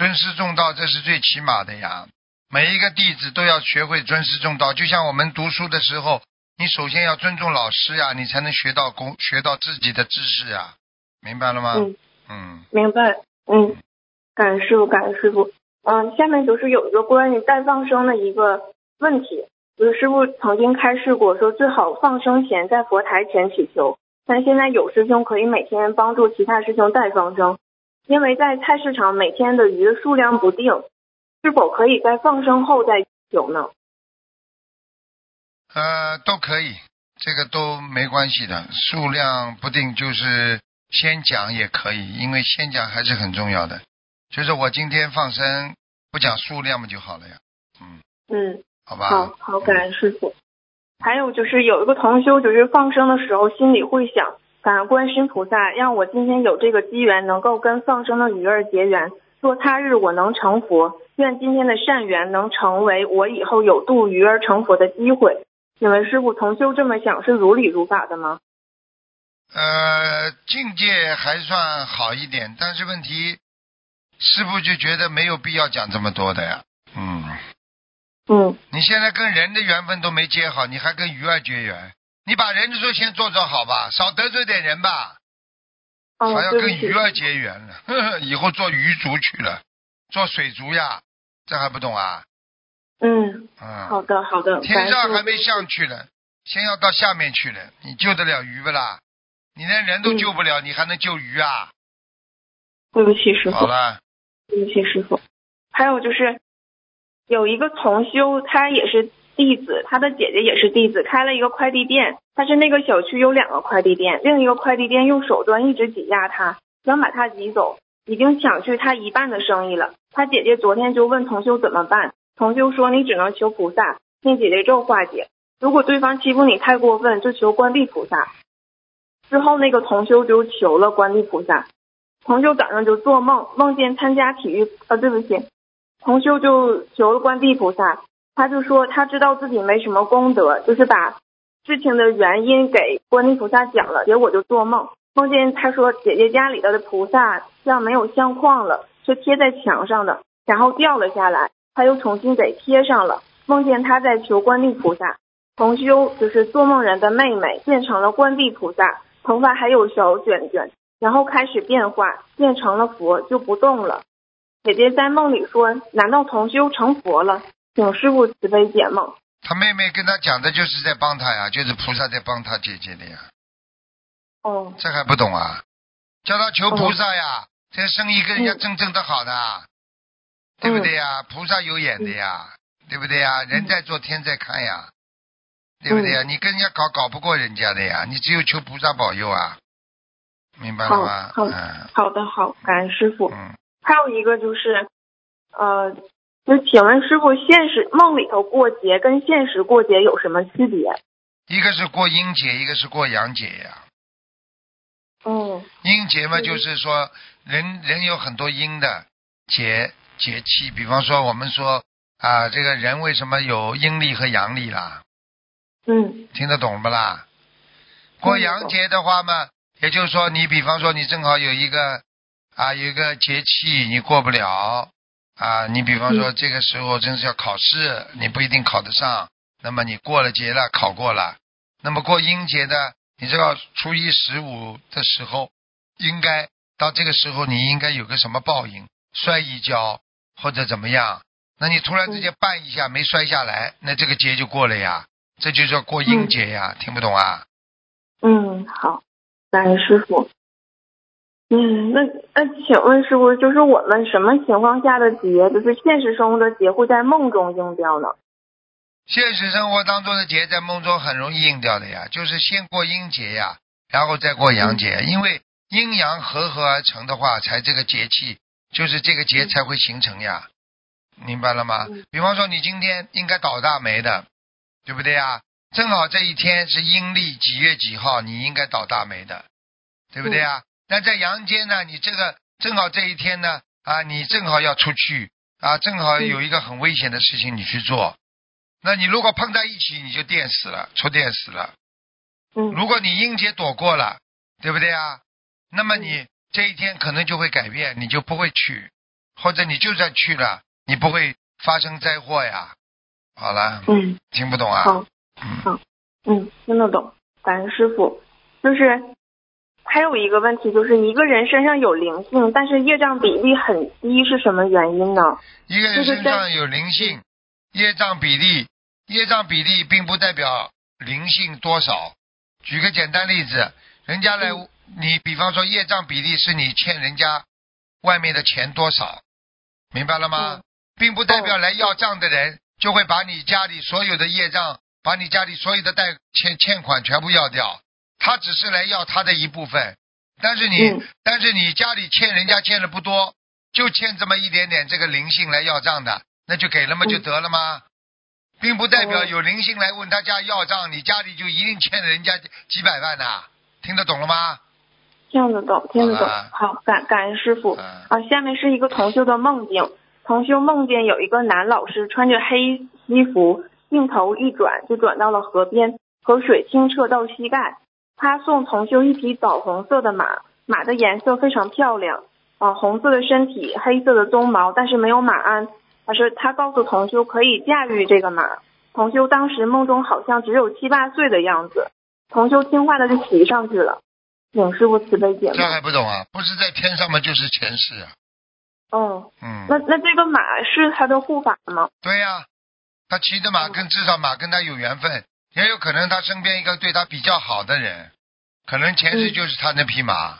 尊师重道，这是最起码的呀。每一个弟子都要学会尊师重道，就像我们读书的时候，你首先要尊重老师呀，你才能学到功，学到自己的知识呀，明白了吗？
嗯。
嗯。
明白，嗯，感恩师傅，感恩师傅。嗯，下面就是有一个关于带放生的一个问题，就是师傅曾经开示过，说最好放生前在佛台前祈求，但现在有师兄可以每天帮助其他师兄带放生，因为在菜市场每天的鱼的数量不定，是否可以在放生后再求呢？
呃，都可以，这个都没关系的，数量不定就是先讲也可以，因为先讲还是很重要的。就是我今天放生不讲数量嘛就好了呀，嗯，
嗯，
好吧。
好好，感恩师傅。还有就是有一个同修，就是放生的时候心里会想，感恩观世音菩萨，让我今天有这个机缘，能够跟放生的鱼儿结缘。若他日我能成佛，愿今天的善缘能成为我以后有度鱼儿成佛的机会。请问师傅，同修这么想是如理如法的吗？
呃，境界还算好一点，但是问题，师傅就觉得没有必要讲这么多的呀。嗯，
嗯
你现在跟人的缘分都没结好，你还跟鱼儿结缘？你把人的时候先做做好吧，少得罪点人吧，
哦
还，要跟鱼，儿结缘了，呵呵，以后做鱼族去了，做水族呀，这还不懂啊？
嗯，
嗯，
好的好的，
天上还没上去呢，先要到下面去了，你救得了鱼不啦？你连人都
嗯
救不了，你还能救鱼啊？
对不起师傅。
好了，
对不起，师傅。还有就是，有一个同修，他也是弟子，他的姐姐也是弟子，开了一个快递店。但是那个小区有两个快递店，另一个快递店用手段一直挤压他，想把他挤走，已经抢去他一半的生意了。他姐姐昨天就问同修怎么办，同修说你只能求菩萨，念姐姐咒化解。如果对方欺负你太过分，就求观地菩萨。之后那个同修就求了观地菩萨，同修早上就做梦，梦见参加体育，呃，对不起，同修就求了观地菩萨，他就说他知道自己没什么功德，就是把事情的原因给观地菩萨讲了，结果就做梦，梦见他说姐姐家里的菩萨像没有相框了，是贴在墙上的，然后掉了下来，他又重新给贴上了，梦见他在求观地菩萨，同修就是做梦人的妹妹变成了观地菩萨，头发还有小卷卷。然后开始变化，变成了佛，就不动了。姐姐在梦里说：“难道同修成佛了？”请师傅慈悲解梦。
他妹妹跟他讲的就是在帮他呀，就是菩萨在帮他姐姐的呀，
哦，
这还不懂啊？叫他求菩萨呀，这生意跟人家
嗯
真正的好的，对不对呀？菩萨有眼的呀，对不对呀？人在做天在看呀，对不对呀？你跟人家搞搞不过人家的呀，你只有求菩萨保佑啊，明白了吗？
好好的，好，感恩师傅。
嗯，
还有一个就是，呃，就请问师傅，现实梦里头过节跟现实过节有什么区别？
一个是过阴节，一个是过阳节呀。
嗯
阴节嘛，就是说人人有很多阴的节节气，比方说我们说啊，这个人为什么有阴历和阳历啦？
嗯
听得懂不啦？过阳节的话嘛，也就是说你比方说你正好有一个啊有一个节气你过不了啊，你比方说这个时候真是要考试，你不一定考得上，那么你过了节了，考过了，那么过阴节的，你知道初一十五的时候，应该到这个时候你应该有个什么报应，摔一跤或者怎么样，那你突然之间绊一下没摔下来，那这个节就过了呀，这就叫过阴节呀，听不懂啊？
嗯，好，感恩师傅。嗯，那那请问师傅，就是我们什么情况下的劫，就是现实生活的劫，会在梦中应掉呢？
现实生活当中的劫在梦中很容易应掉的呀，就是先过阴劫呀，然后再过阳节，因为阴阳合合而成的话，才这个节气，就是这个劫才会形成呀，明白了吗
嗯？
比方说你今天应该倒大霉的，对不对呀？正好这一天是阴历几月几号，你应该倒大霉的，对不对呀？那在阳间呢，你这个正好这一天呢，啊，你正好要出去啊，正好有一个很危险的事情你去做，那你如果碰在一起，你就电死了，触电死了。
嗯
如果你阴节躲过了，对不对啊？那么你这一天可能就会改变，你就不会去，或者你就算去了，你不会发生灾祸呀。好了，
嗯，
听不懂啊？
好，
嗯，
嗯，听得懂，感恩师傅。就是还有一个问题，就是一个人身上有灵性，但是业障比例很低，是什么原因呢？
一个人身上有灵性，业障比例，业障比例并不代表灵性多少。举个简单例子，人家来，
嗯
你比方说业障比例是你欠人家外面的钱多少，明白了吗？
嗯
并不代表来要账的人就会把你家里所有的业障，把你家里所有的贷欠欠款全部要掉，他只是来要他的一部分。但是你，
嗯
但是你家里欠人家欠的不多，就欠这么一点点这个灵性来要账的，那就给了吗？
嗯
就得了吗？并不代表
哦
有灵性来问他家要账，你家里就一定欠人家几百万呐、听得懂了吗？
听得懂，听得懂
好
感感恩师傅。
嗯
啊，下面是一个同修的梦境。同修梦见有一个男老师穿着黑西服，镜头一转就转到了河边，河水清澈到膝盖。他送同修一匹枣红色的马，马的颜色非常漂亮，啊，红色的身体，黑色的鬃毛，但是没有马鞍。他说他告诉同修可以驾驭这个马。同修当时梦中好像只有七八岁的样子，同修听话的就骑上去了。请师傅慈悲解
这
梦。
还不懂啊？不是在天上吗？就是前世啊。
哦，
嗯，
那那这个马是他的护法吗？
对呀、他骑的马跟至少马跟他有缘分，也有可能他身边一个对他比较好的人，可能前世
嗯
就是他那匹马。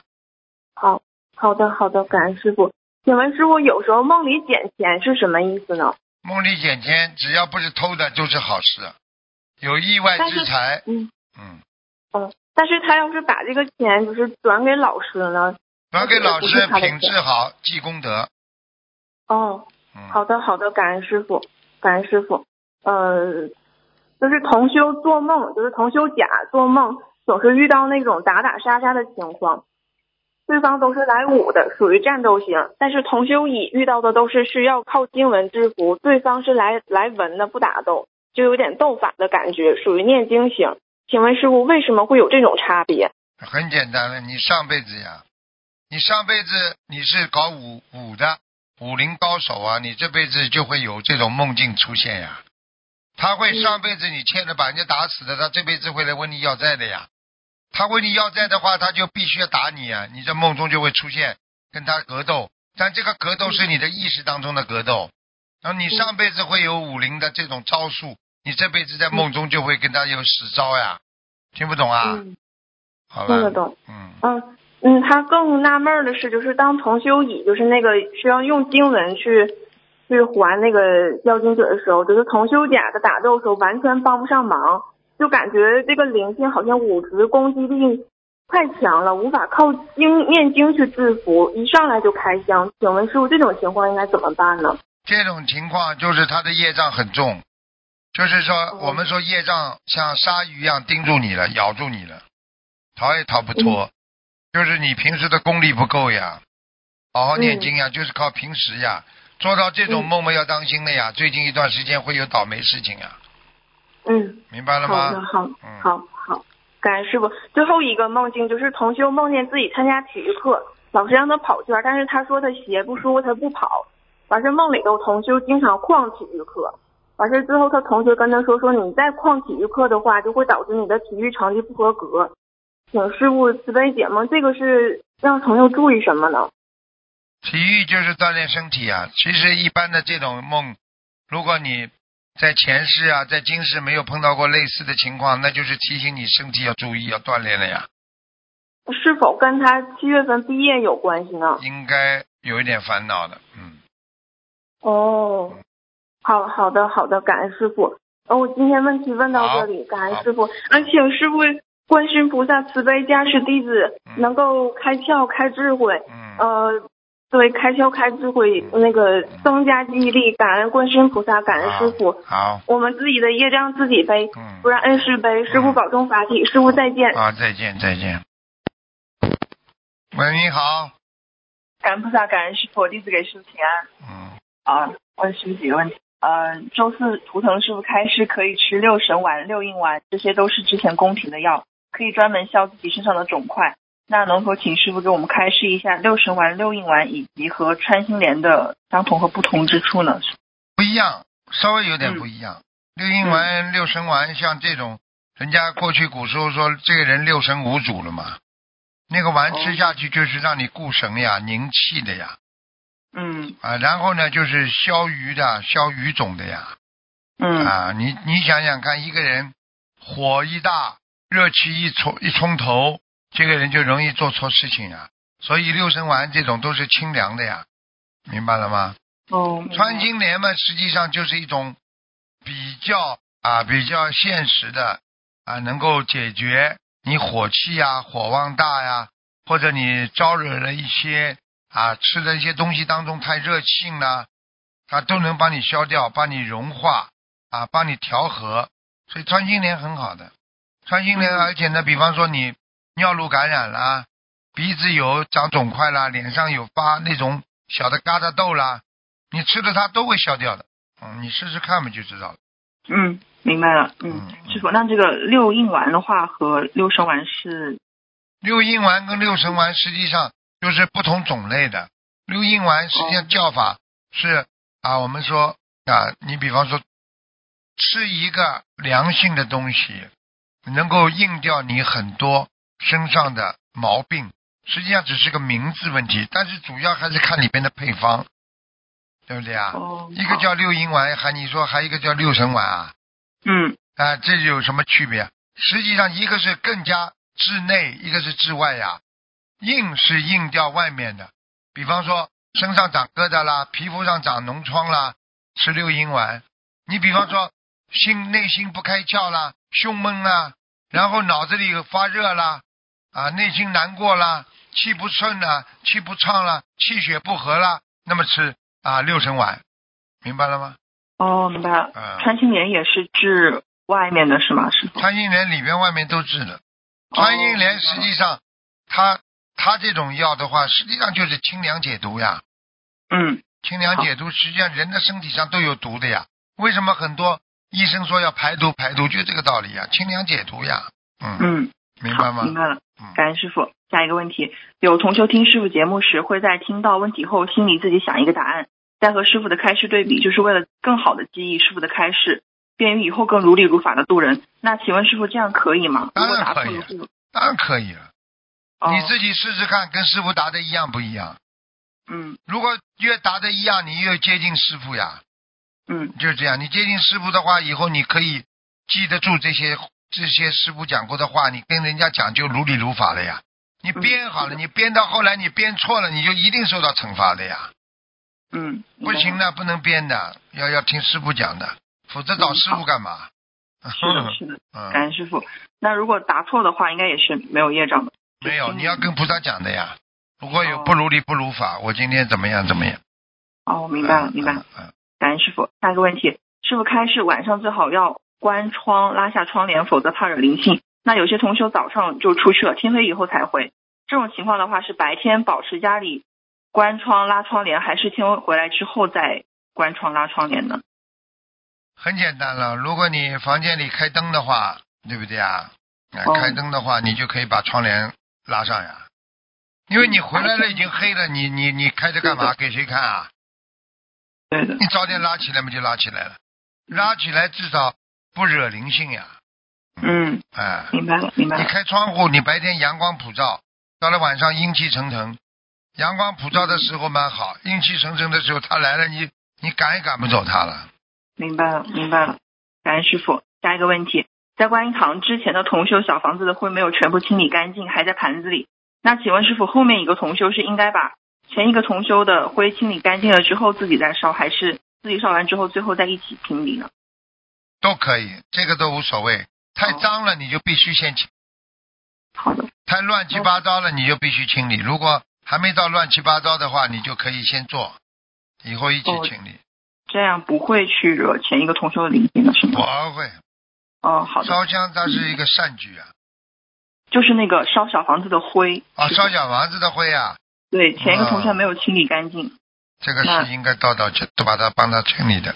好，好的，好的，感恩师傅。请问师傅，有时候梦里捡钱是什么意思呢？
梦里捡钱，只要不是偷的，就是好事。有意外之财，
嗯，
嗯，
哦，但是他要是把这个钱就是转给老师呢？
转给老师品质好，积功德。
哦，
嗯，
好的，好的，感恩师傅，感恩师傅。呃，就是同修做梦，就是同修甲做梦，总是遇到那种打打杀杀的情况，对方都是来武的，属于战斗型。但是同修乙遇到的都是需要靠经文制服，对方是来来文的，不打斗，就有点斗法的感觉，属于念经型。请问师傅，为什么会有这种差别？
很简单了，你上辈子呀，你上辈子你是搞武武的武林高手啊，你这辈子就会有这种梦境出现呀。他会
嗯
上辈子你欠着把人家打死的，他这辈子会来问你要债的呀。他问你要债的话，他就必须要打你啊，你在梦中就会出现跟他格斗，但这个格斗是你的意识当中的格斗。然后你上辈子会有武林的这种招数，你这辈子在梦中就会跟他有死招呀。听不懂啊？
嗯，
好了，
听得懂。
嗯。
嗯嗯，他更纳闷的是，就是当同修乙就是那个需要用经文去去还那个妖精者的时候，就是同修甲的打斗的时候完全帮不上忙，就感觉这个灵性好像武职攻击力太强了，无法靠经念经去制服，一上来就开枪。请问师傅，这种情况应该怎么办呢？
这种情况就是他的业障很重，就是说
哦
我们说业障像鲨鱼一样盯住你了，咬住你了，逃也逃不脱。就是你平时的功力不够呀，好好念经呀，就是靠平时呀，做到这种
嗯
梦梦要当心的呀。最近一段时间会有倒霉事情啊，
嗯，
明白了
好的，
吗？
好，
嗯
好，好，感恩师傅。最后一个梦境就是同修梦见自己参加体育课，老师让他跑圈，但是他说他鞋不舒服，他不跑。完事梦里头同修经常旷体育课，完事之后他同学跟他说说你再旷体育课的话，就会导致你的体育成绩不合格。请师傅慈悲解梦，这个是让朋友注意什么呢？
体育就是锻炼身体啊。其实一般的这种梦，如果你在前世啊，在今世没有碰到过类似的情况，那就是提醒你身体要注意，要锻炼了呀。
是否跟他七月份毕业有关系呢？
应该有一点烦恼的，嗯，
哦，好好的好的，感恩师傅。哦，我今天问题问到这里，感恩师傅。啊，请师傅观世音菩萨慈悲加持弟子
嗯
能够开窍开智慧，
嗯，
呃，对，开销开智慧，那个增加记忆力。感恩观世音菩萨，感恩师傅。
好，
我们自己的业障自己背，
嗯
不，让恩师背。师傅保重法体，师傅再见。
啊，再见再见。喂，你好，
感恩菩萨，感恩师傅，弟子给师傅请安。
嗯，
啊，问师傅几个问题。呃，周四图腾师傅开示可以吃六神丸、六应丸，这些都是之前宫廷的药，可以专门消自己身上的肿块。那能否请师傅给我们开示一下六神丸、六应丸以及和穿心莲的相同和不同之处呢？
不一样，稍微有点不一样。六应丸、六神丸，像这种，人家过去古时候说这个人六神无主了嘛，那个丸吃下去就是让你固神呀、凝气的呀。
嗯
啊，然后呢，就是消瘀的、消瘀肿的呀。
嗯
啊，你你想想看，一个人火一大，热气一冲一冲头，这个人就容易做错事情啊。所以六神丸这种都是清凉的呀，明白了吗？
哦，
穿心莲嘛，实际上就是一种比较啊比较现实的啊，能够解决你火气呀、火旺大呀，或者你招惹了一些啊吃的一些东西当中太热性了，它都能帮你消掉，帮你融化啊，帮你调和。所以穿心莲很好的，穿心莲，而且呢，比方说你尿路感染啦，鼻子有长肿块啦，脸上有发那种小的疙瘩痘啦，你吃了它都会消掉的。嗯，你试试看嘛，就知道了。
嗯，明白了。嗯，师傅，那这个六应丸的话和六神丸是
六应丸跟六神丸实际上就是不同种类的。六应丸实际上叫法是啊，我们说啊，你比方说吃一个良性的东西，能够应掉你很多身上的毛病，实际上只是个名字问题，但是主要还是看里边的配方，对不对啊？
哦
一个叫六阴丸，还你说还一个叫六神丸啊？
嗯
啊，这有什么区别？实际上，一个是更加治内，一个是治外呀。硬是硬掉外面的，比方说身上长疙瘩啦，皮肤上长脓疮啦，吃六阴丸。你比方说心内心不开窍啦，胸闷啦，然后脑子里有发热啦，啊，内心难过啦，气不顺啦，气不畅啦，气血不和啦，那么吃啊六神丸，明白了吗？
哦，明白了。
嗯
穿心莲也是治外面的是吗，师傅？
穿心莲里边外面都治的。穿心莲实际上，它它这种药的话，实际上就是清凉解毒呀。
嗯
清凉解毒，实际上人的身体上都有毒的呀。为什么很多医生说要排毒排毒，就这个道理呀，清凉解毒呀。嗯，
嗯，
明白吗
好明？白了。
嗯，
感恩师傅。下一个问题，有同修听师傅节目时，会在听到问题后，心里自己想一个答案，再和师傅的开示对比，就是为了更好的记忆师傅的开示，便于以后更如理如法的度人。那请问师傅这样可以吗？
当然可以当然可以了。
哦
你自己试试看，跟师傅答的一样不一样？
嗯
如果越答的一样，你越接近师傅呀。
嗯
就是这样，你接近师傅的话，以后你可以记得住这些这些师傅讲过的话，你跟人家讲就如理如法了呀。你编好了，你编到后来你编错了，你就一定受到惩罚的呀。
嗯，
不行的，不能编的，要要听师傅讲的，否则找师傅干嘛？
是的，是的，嗯感
嗯，
恩师傅。那如果答错的话，应该也是没有业障的。
没有，你要跟菩萨讲的呀。如果有
哦
不如理不如法，我今天怎么样怎么样。
哦，明白了，
嗯
明白了。。
嗯嗯
感恩师傅。下一个问题，师傅开示晚上最好要关窗，拉下窗帘，否则怕惹灵性。那有些同修早上就出去了，天黑以后才回。这种情况的话，是白天保持家里关窗拉窗帘，还是天黑回来之后再关窗拉窗帘呢？
很简单了，如果你房间里开灯的话，对不对啊？开灯的话，你就可以把窗帘拉上呀。因为你回来了已经黑了，你你你开着干嘛？给谁看啊？
对的。
你早点拉起来嘛，就拉起来了。拉起来至少不惹灵性呀。
嗯，
哎，
明白了，明白了你。
开窗户，你白天阳光普照，到了晚上阴气沉沉。阳光普照的时候蛮好，阴气沉沉的时候他来了，你你赶也赶不走他了。
明白了，明白了。感恩师傅。下一个问题，在观音堂之前的同修小房子的灰没有全部清理干净，还在盘子里。那请问师傅，后面一个同修是应该把前一个同修的灰清理干净了之后自己再烧，还是自己烧完之后最后再一起清理呢？
都可以，这个都无所谓。太
哦
脏了，你就必须先清；
好的，
太乱七八糟了，你就必须清理。如果还没到乱七八糟的话，你就可以先做，以后一起
哦
清理。
这样不会去惹前一个同修的灵性了，是
不？会，
哦，好的，
烧香它是一个善举啊。
就是那个烧小房子的灰。
啊，
是
烧小房子的灰啊，
对，前一个同学没有清理干净。
这个是应该到到去都把它帮他清理的。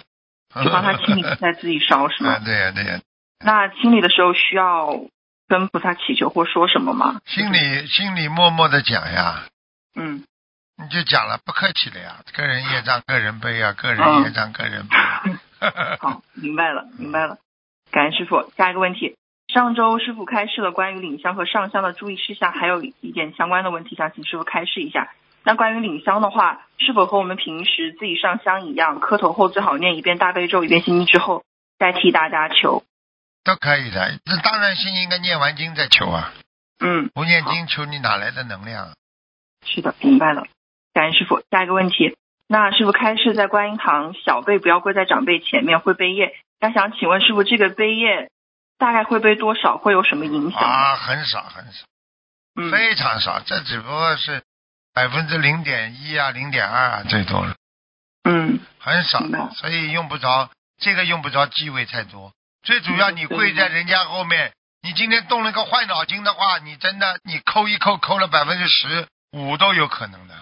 就帮他清理，再自己烧是吗 [LAUGHS]
啊，？对呀、对呀、
那清理的时候需要跟菩萨祈求或说什么吗？
心里心里默默的讲呀，
嗯，
你就讲了，不客气的呀，个人业障个人背啊，个人
嗯
业障个人背啊。[LAUGHS]
好，明白了，明白了。感恩师傅。下一个问题，上周师傅开示了关于领香和上香的注意事项，还有一点相关的问题，想请师傅开示一下。那关于领香的话，是否和我们平时自己上香一样，磕头后最好念一遍大悲咒，一遍心经之后，再替大家求？
都可以的，那当然是应该念完经再求啊，
嗯，
不念经求你哪来的能量啊？
是的，明白了。感恩师傅。下一个问题，那师傅开示在观音堂，小辈不要跪在长辈前面，会背业。那想请问师傅，这个背业大概会背多少？会有什么影响？
啊，很少很少，
嗯，
非常少，这只不过是百分之零点一啊，零点二啊，最多了，
嗯
很少
的，
所以用不着这个用不着忌讳太多。最主要，
嗯
你跪在人家后面，你今天动了个坏脑筋的话，你真的你扣一扣，扣了百分之十五都有可能的。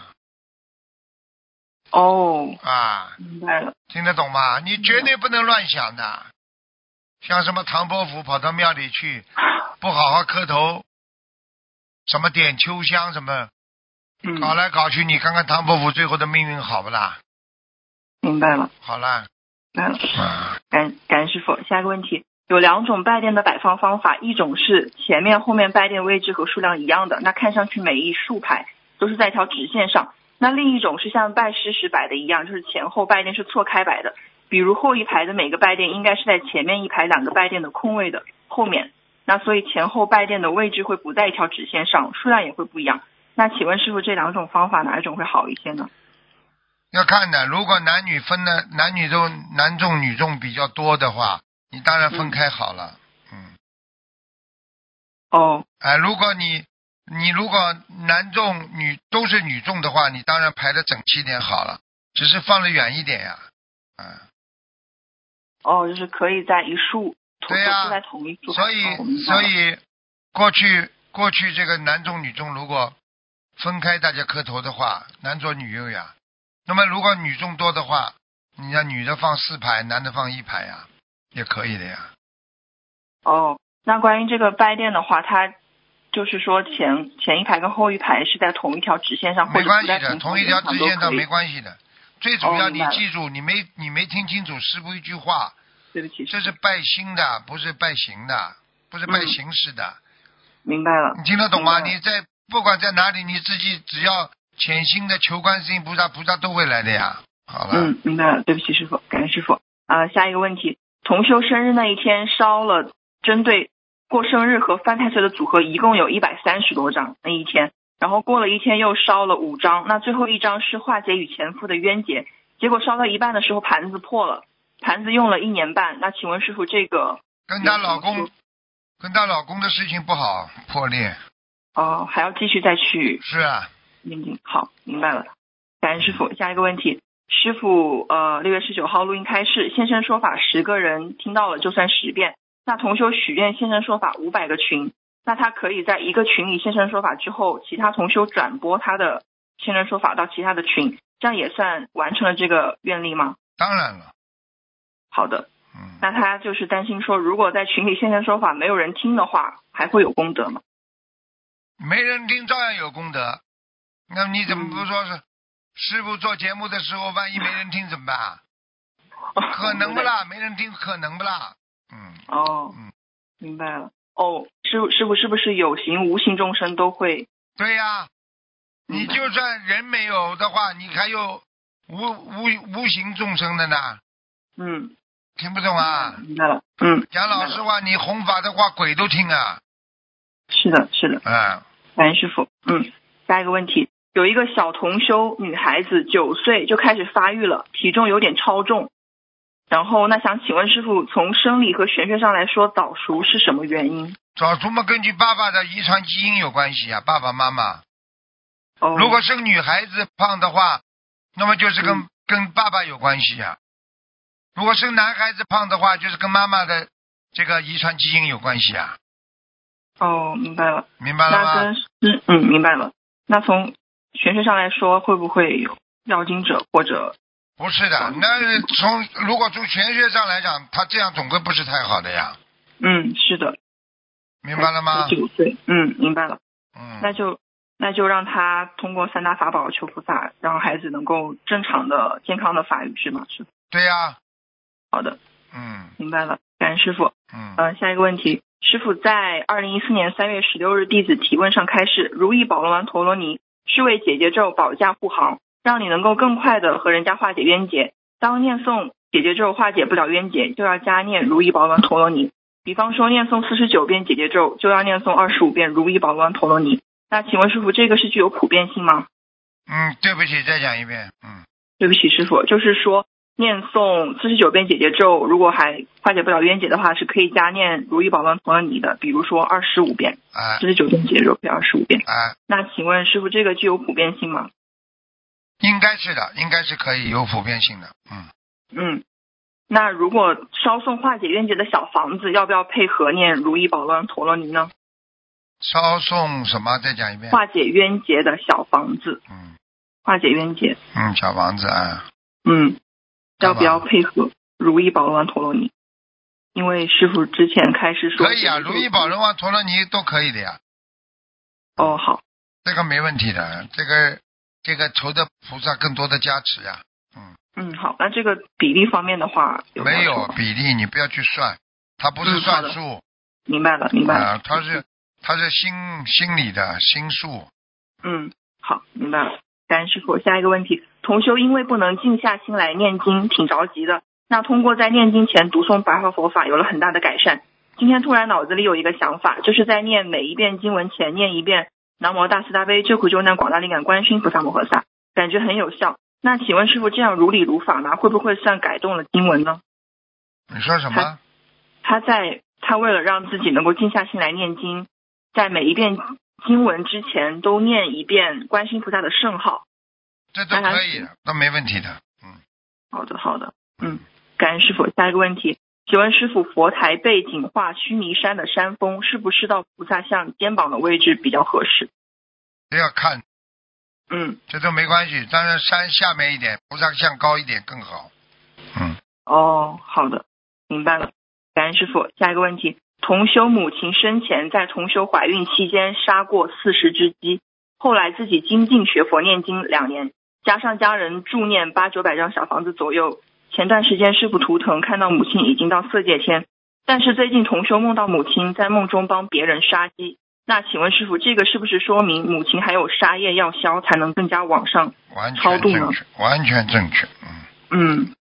哦，
啊，
明白了。
听得懂吗？你绝对不能乱想的，像什么唐伯虎跑到庙里去，不好好磕头，什么点秋香什么，
嗯，
搞来搞去，你看看唐伯虎最后的命运好不啦？
明白了，
好啦，
明白了。
啊，
感感恩师傅。下一个问题，有两种拜垫的摆放方法，一种是前面后面拜垫位置和数量一样的，那看上去每一竖排都是在一条直线上；那另一种是像拜师时摆的一样，就是前后拜垫是错开摆的。比如后一排的每个拜垫应该是在前面一排两个拜垫的空位的后面，那所以前后拜垫的位置会不在一条直线上，数量也会不一样。那请问师傅，这两种方法哪一种会好一些呢？
要看的。如果男女分的男女都男重女重比较多的话，你当然分开好了。嗯，
哦，
哎、如果你你如果男重女都是女重的话，你当然排的整齐点好了，只是放的远一点呀。嗯，
哦，就是可以在一竖，
对呀
都在同一束。
所以所以过去过去这个男重女重如果分开大家磕头的话，男左女右呀。那么如果女众多的话，你让女的放四排，男的放一排呀，也可以的呀。
哦，那关于这个拜殿的话，它就是说前前一排跟后一排是在同一条直线上，
没关系的，同一条直线上没。关系的。最主要你记住，你没你没听清楚师傅一句话，
对不起，
这是拜心的，不是拜形的，不是拜
嗯
形式的。
明白了。
你听得懂吗？你在不管在哪里，你自己只要潜心的求观世音菩萨，菩萨都会来的呀。好了，
嗯，明白了。对不起，师傅，感谢师傅。啊、下一个问题，同修生日那一天烧了针对过生日和犯太岁的组合，一共有一百三十多张那一天。然后过了一天又烧了五张，那最后一张是化解与前夫的冤结。结果烧到一半的时候盘子破了，盘子用了一年半。那请问师傅，这个
跟她老公跟她老公的事情不好破裂，
哦还要继续再去
是啊，
念经。好，明白了。感恩师傅。下一个问题，师傅，呃，六月十九号录音开示，现身说法十个人听到了就算十遍。那同修许愿现身说法五百个群，那他可以在一个群里现身说法之后，其他同修转播他的现身说法到其他的群，这样也算完成了这个愿力吗？
当然了，
好的，
嗯，
那他就是担心说，如果在群里现身说法没有人听的话，还会有功德吗？
没人听照样有功德。那你怎么不说是
嗯
师傅做节目的时候，万一没人听怎么办？[LAUGHS] 可能不啦？没人听可能不啦？嗯，
哦
嗯，
明白了。哦，师傅，师傅是不是有形无形众生都会？
对呀、你就算人没有的话，你还有无无无形众生的呢，
嗯，
听不懂啊？
明白了。嗯，
讲老实话，你弘法的话，鬼都听啊，
是的，是的。
嗯，
感恩师傅。嗯，下一个问题，有一个小同修女孩子，九岁就开始发育了，体重有点超重。然后，那想请问师傅，从生理和玄学上来说，早熟是什么原因？
早熟嘛，根据爸爸的遗传基因有关系啊，爸爸妈妈。
哦，
如果生女孩子胖的话，那么就是跟、
嗯
跟爸爸有关系呀、如果生男孩子胖的话，就是跟妈妈的这个遗传基因有关系啊，
哦，明白了。
明白了吗？
那跟嗯嗯，明白了。那从玄学上来说，会不会有要经者或者
不是的，那从如果从玄学上来讲，他这样总归不是太好的呀，
嗯是的，
明白了吗？
九岁，嗯明白了，
嗯，
那就那就让他通过三大法宝求菩萨，让孩子能够正常的健康的发育是吗？是，
对呀，
好的，
嗯
明白了，感恩师傅。
嗯，
呃，下一个问题，师傅在二零一四年三月十六日弟子提问上开示，如意宝轮王陀罗尼是为姐姐咒保驾护航，让你能够更快的和人家化解冤结。当念诵姐姐咒化解不了冤结，就要加念如意宝轮陀罗尼。比方说念诵四十九遍姐姐咒，就要念诵二十五遍如意宝轮陀罗尼。那请问师傅，这个是具有普遍性吗？
嗯，对不起，再讲一遍，嗯，
对不起，师傅，就是说念诵四十九遍姐姐咒，如果还化解不了冤结的话，是可以加念如意宝轮陀罗尼的，比如说二十五遍。
哎
四十九遍姐姐咒配二十五遍。
哎，
那请问师傅，这个具有普遍性吗？
应该是的，应该是可以有普遍性的，嗯，
嗯。那如果稍送化解冤结的小房子，要不要配合念如意宝轮陀罗尼呢？
稍送什么？再讲一遍，
化解冤结的小房子，
嗯
化解冤结，
嗯，小房子啊，
嗯，要不要配合如意宝轮陀罗尼？因为师傅之前开始说
可以啊，如意宝轮王陀罗尼都可以的呀，
哦，好，
这个没问题的，这个这个求的菩萨更多的加持呀，嗯，
嗯，好，那这个比例方面的话，有
没有比例，你不要去算，它不是算数
明白了，明白了。
啊，它是它是心心理的心术，
嗯，好，明白了。感恩师傅。下一个问题，同修因为不能静下心来念经，挺着急的。那通过在念经前读诵白话佛法，有了很大的改善。今天突然脑子里有一个想法，就是在念每一遍经文前念一遍南无大慈大悲救苦救难广大灵感观世音菩萨摩诃萨，感觉很有效。那请问师傅，这样如理如法吗？会不会算改动了经文呢？
你说什么？
他在他为了让自己能够静下心来念经，在每一遍经文之前都念一遍观世音菩萨的圣号。
这都可以的，都没问题的，嗯，
好的，好的，嗯，感恩师傅。下一个问题，请问师傅，佛台背景画须弥山的山峰，是不是到菩萨像肩膀的位置比较合适？
这要看，
嗯，
这都没关系，当然山下面一点，菩萨像高一点更好，嗯，
哦，好的，明白了。感恩师傅。下一个问题，同修母亲生前在同修怀孕期间杀过四十只鸡，后来自己精进学佛念经两年，加上家人助念八九百张小房子左右。前段时间师傅图腾看到母亲已经到色界天，但是最近同修梦到母亲在梦中帮别人杀鸡。那请问师傅，这个是不是说明母亲还有杀业要消，才能更加往上？
完
超度呢
完全正确，嗯，
嗯，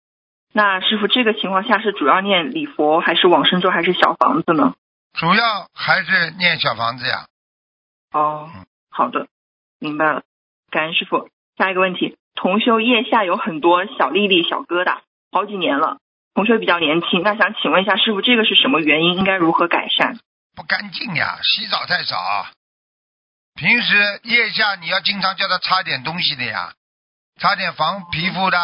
那师傅这个情况下是主要念礼佛，还是往生咒，还是小房子呢？
主要还是念小房子呀，
哦
嗯，
好的，明白了。感恩师傅。下一个问题，同修腋下有很多小粒粒、小疙瘩，好几年了。同修比较年轻，那想请问一下师傅，这个是什么原因？应该如何改善？
不干净呀，洗澡太少。平时腋下你要经常叫他擦点东西的呀，擦点防皮肤的。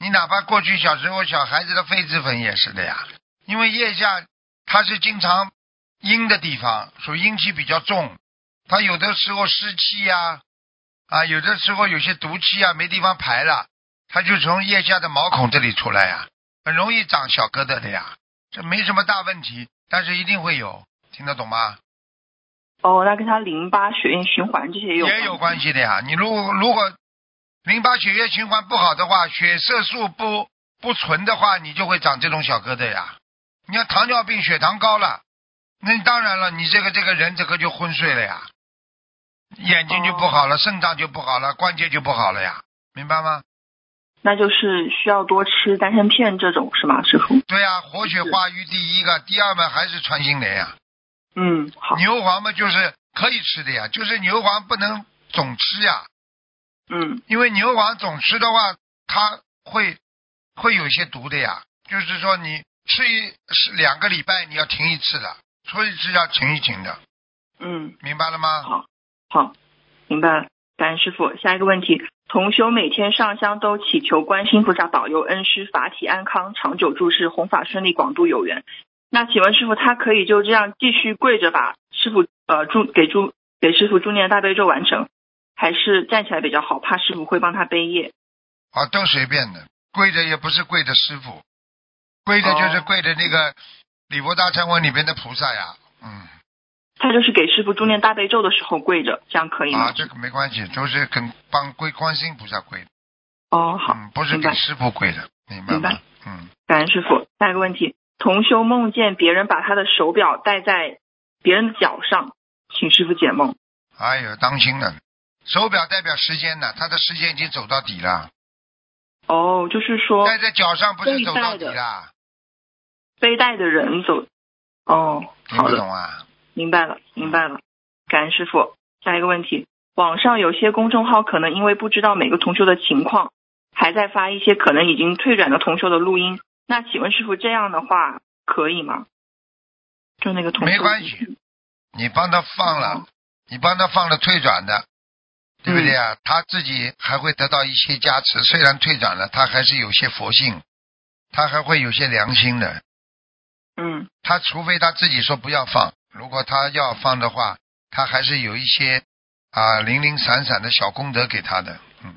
你哪怕过去小时候小孩子的痱子粉也是的呀，因为腋下它是经常阴的地方，所以阴气比较重，它有的时候湿气呀，有的时候有些毒气啊没地方排了，它就从腋下的毛孔这里出来呀，很容易长小疙瘩的呀。这没什么大问题，但是一定会有，听得懂吗？
哦，那跟他淋巴、血液循环这些也有
也有关系的呀。你如果如果淋巴血液循环不好的话，血色素不不纯的话，你就会长这种小疙瘩呀。你要糖尿病血糖高了，那当然了，你这个这个人这个就昏睡了呀，眼睛就不好了，肾脏就不好了，关节就不好了呀，明白吗？
那就是需要多吃丹参片这种是吗，师傅？
对呀、活血化瘀第一个，第二嘛还是穿心莲呀。
嗯，好，
牛黄嘛就是可以吃的呀，就是牛黄不能总吃呀，
嗯，
因为牛黄总吃的话，它会会有一些毒的呀。就是说你吃一是两个礼拜你要停一次的，所以是要停一停的，
嗯，
明白了吗？
好，好，明白了。感恩师傅。下一个问题，同修每天上香都祈求观世音菩萨保佑恩师法体安康、长久住世、弘法顺利、广度有缘。那请问师傅，他可以就这样继续跪着把师傅呃祝给祝给师傅祝念大悲咒完成，还是站起来比较好？怕师傅会帮他背业。
啊，都随便的，跪着也不是跪着师傅，跪着就是
哦
跪着那个礼佛大忏文里边的菩萨呀，嗯，
他就是给师傅助念大悲咒的时候跪着，这样可以吗？
啊，这个没关系，都是跟帮归观世音菩萨跪的，
哦，好，
嗯，不是给师傅跪的，明白吗
明白？
嗯，
感恩师傅。下一个问题，同修梦见别人把他的手表戴在别人的脚上，请师傅解梦。
哎呦，当心了，手表代表时间呢，他的时间已经走到底了，
哦，就是说
戴在脚上不是走到底了，
背带的人走。哦，
听不懂啊？
明白了，明白了。感恩师傅。下一个问题，网上有些公众号可能因为不知道每个同修的情况，还在发一些可能已经退转的同修的录音。那请问师傅，这样的话可以吗？就那个同学
没关系，你帮他放了，你帮他放了退转的，对不对啊？他自己还会得到一些加持，虽然退转了，他还是有些佛性，他还会有些良心的。
嗯
他除非他自己说不要放，如果他要放的话，他还是有一些啊零零散散的小功德给他的。嗯，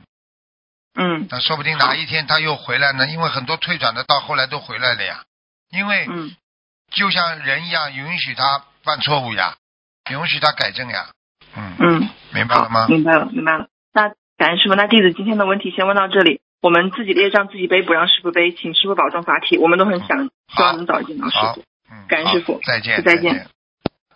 嗯
那说不定哪一天他又回来呢，因为很多退转的到后来都回来了呀。因为
嗯
就像人一样，允许他犯错误呀，允许他改正呀。嗯，
嗯，
明白了吗？
明白了，明白了。那感恩师傅，那弟子今天的问题先问到这里。我们自己业障自己背，不让师傅背，请师傅保重法体。我们都很想，希望能早一见到师傅。，
嗯，
感恩师傅
再见，
再见。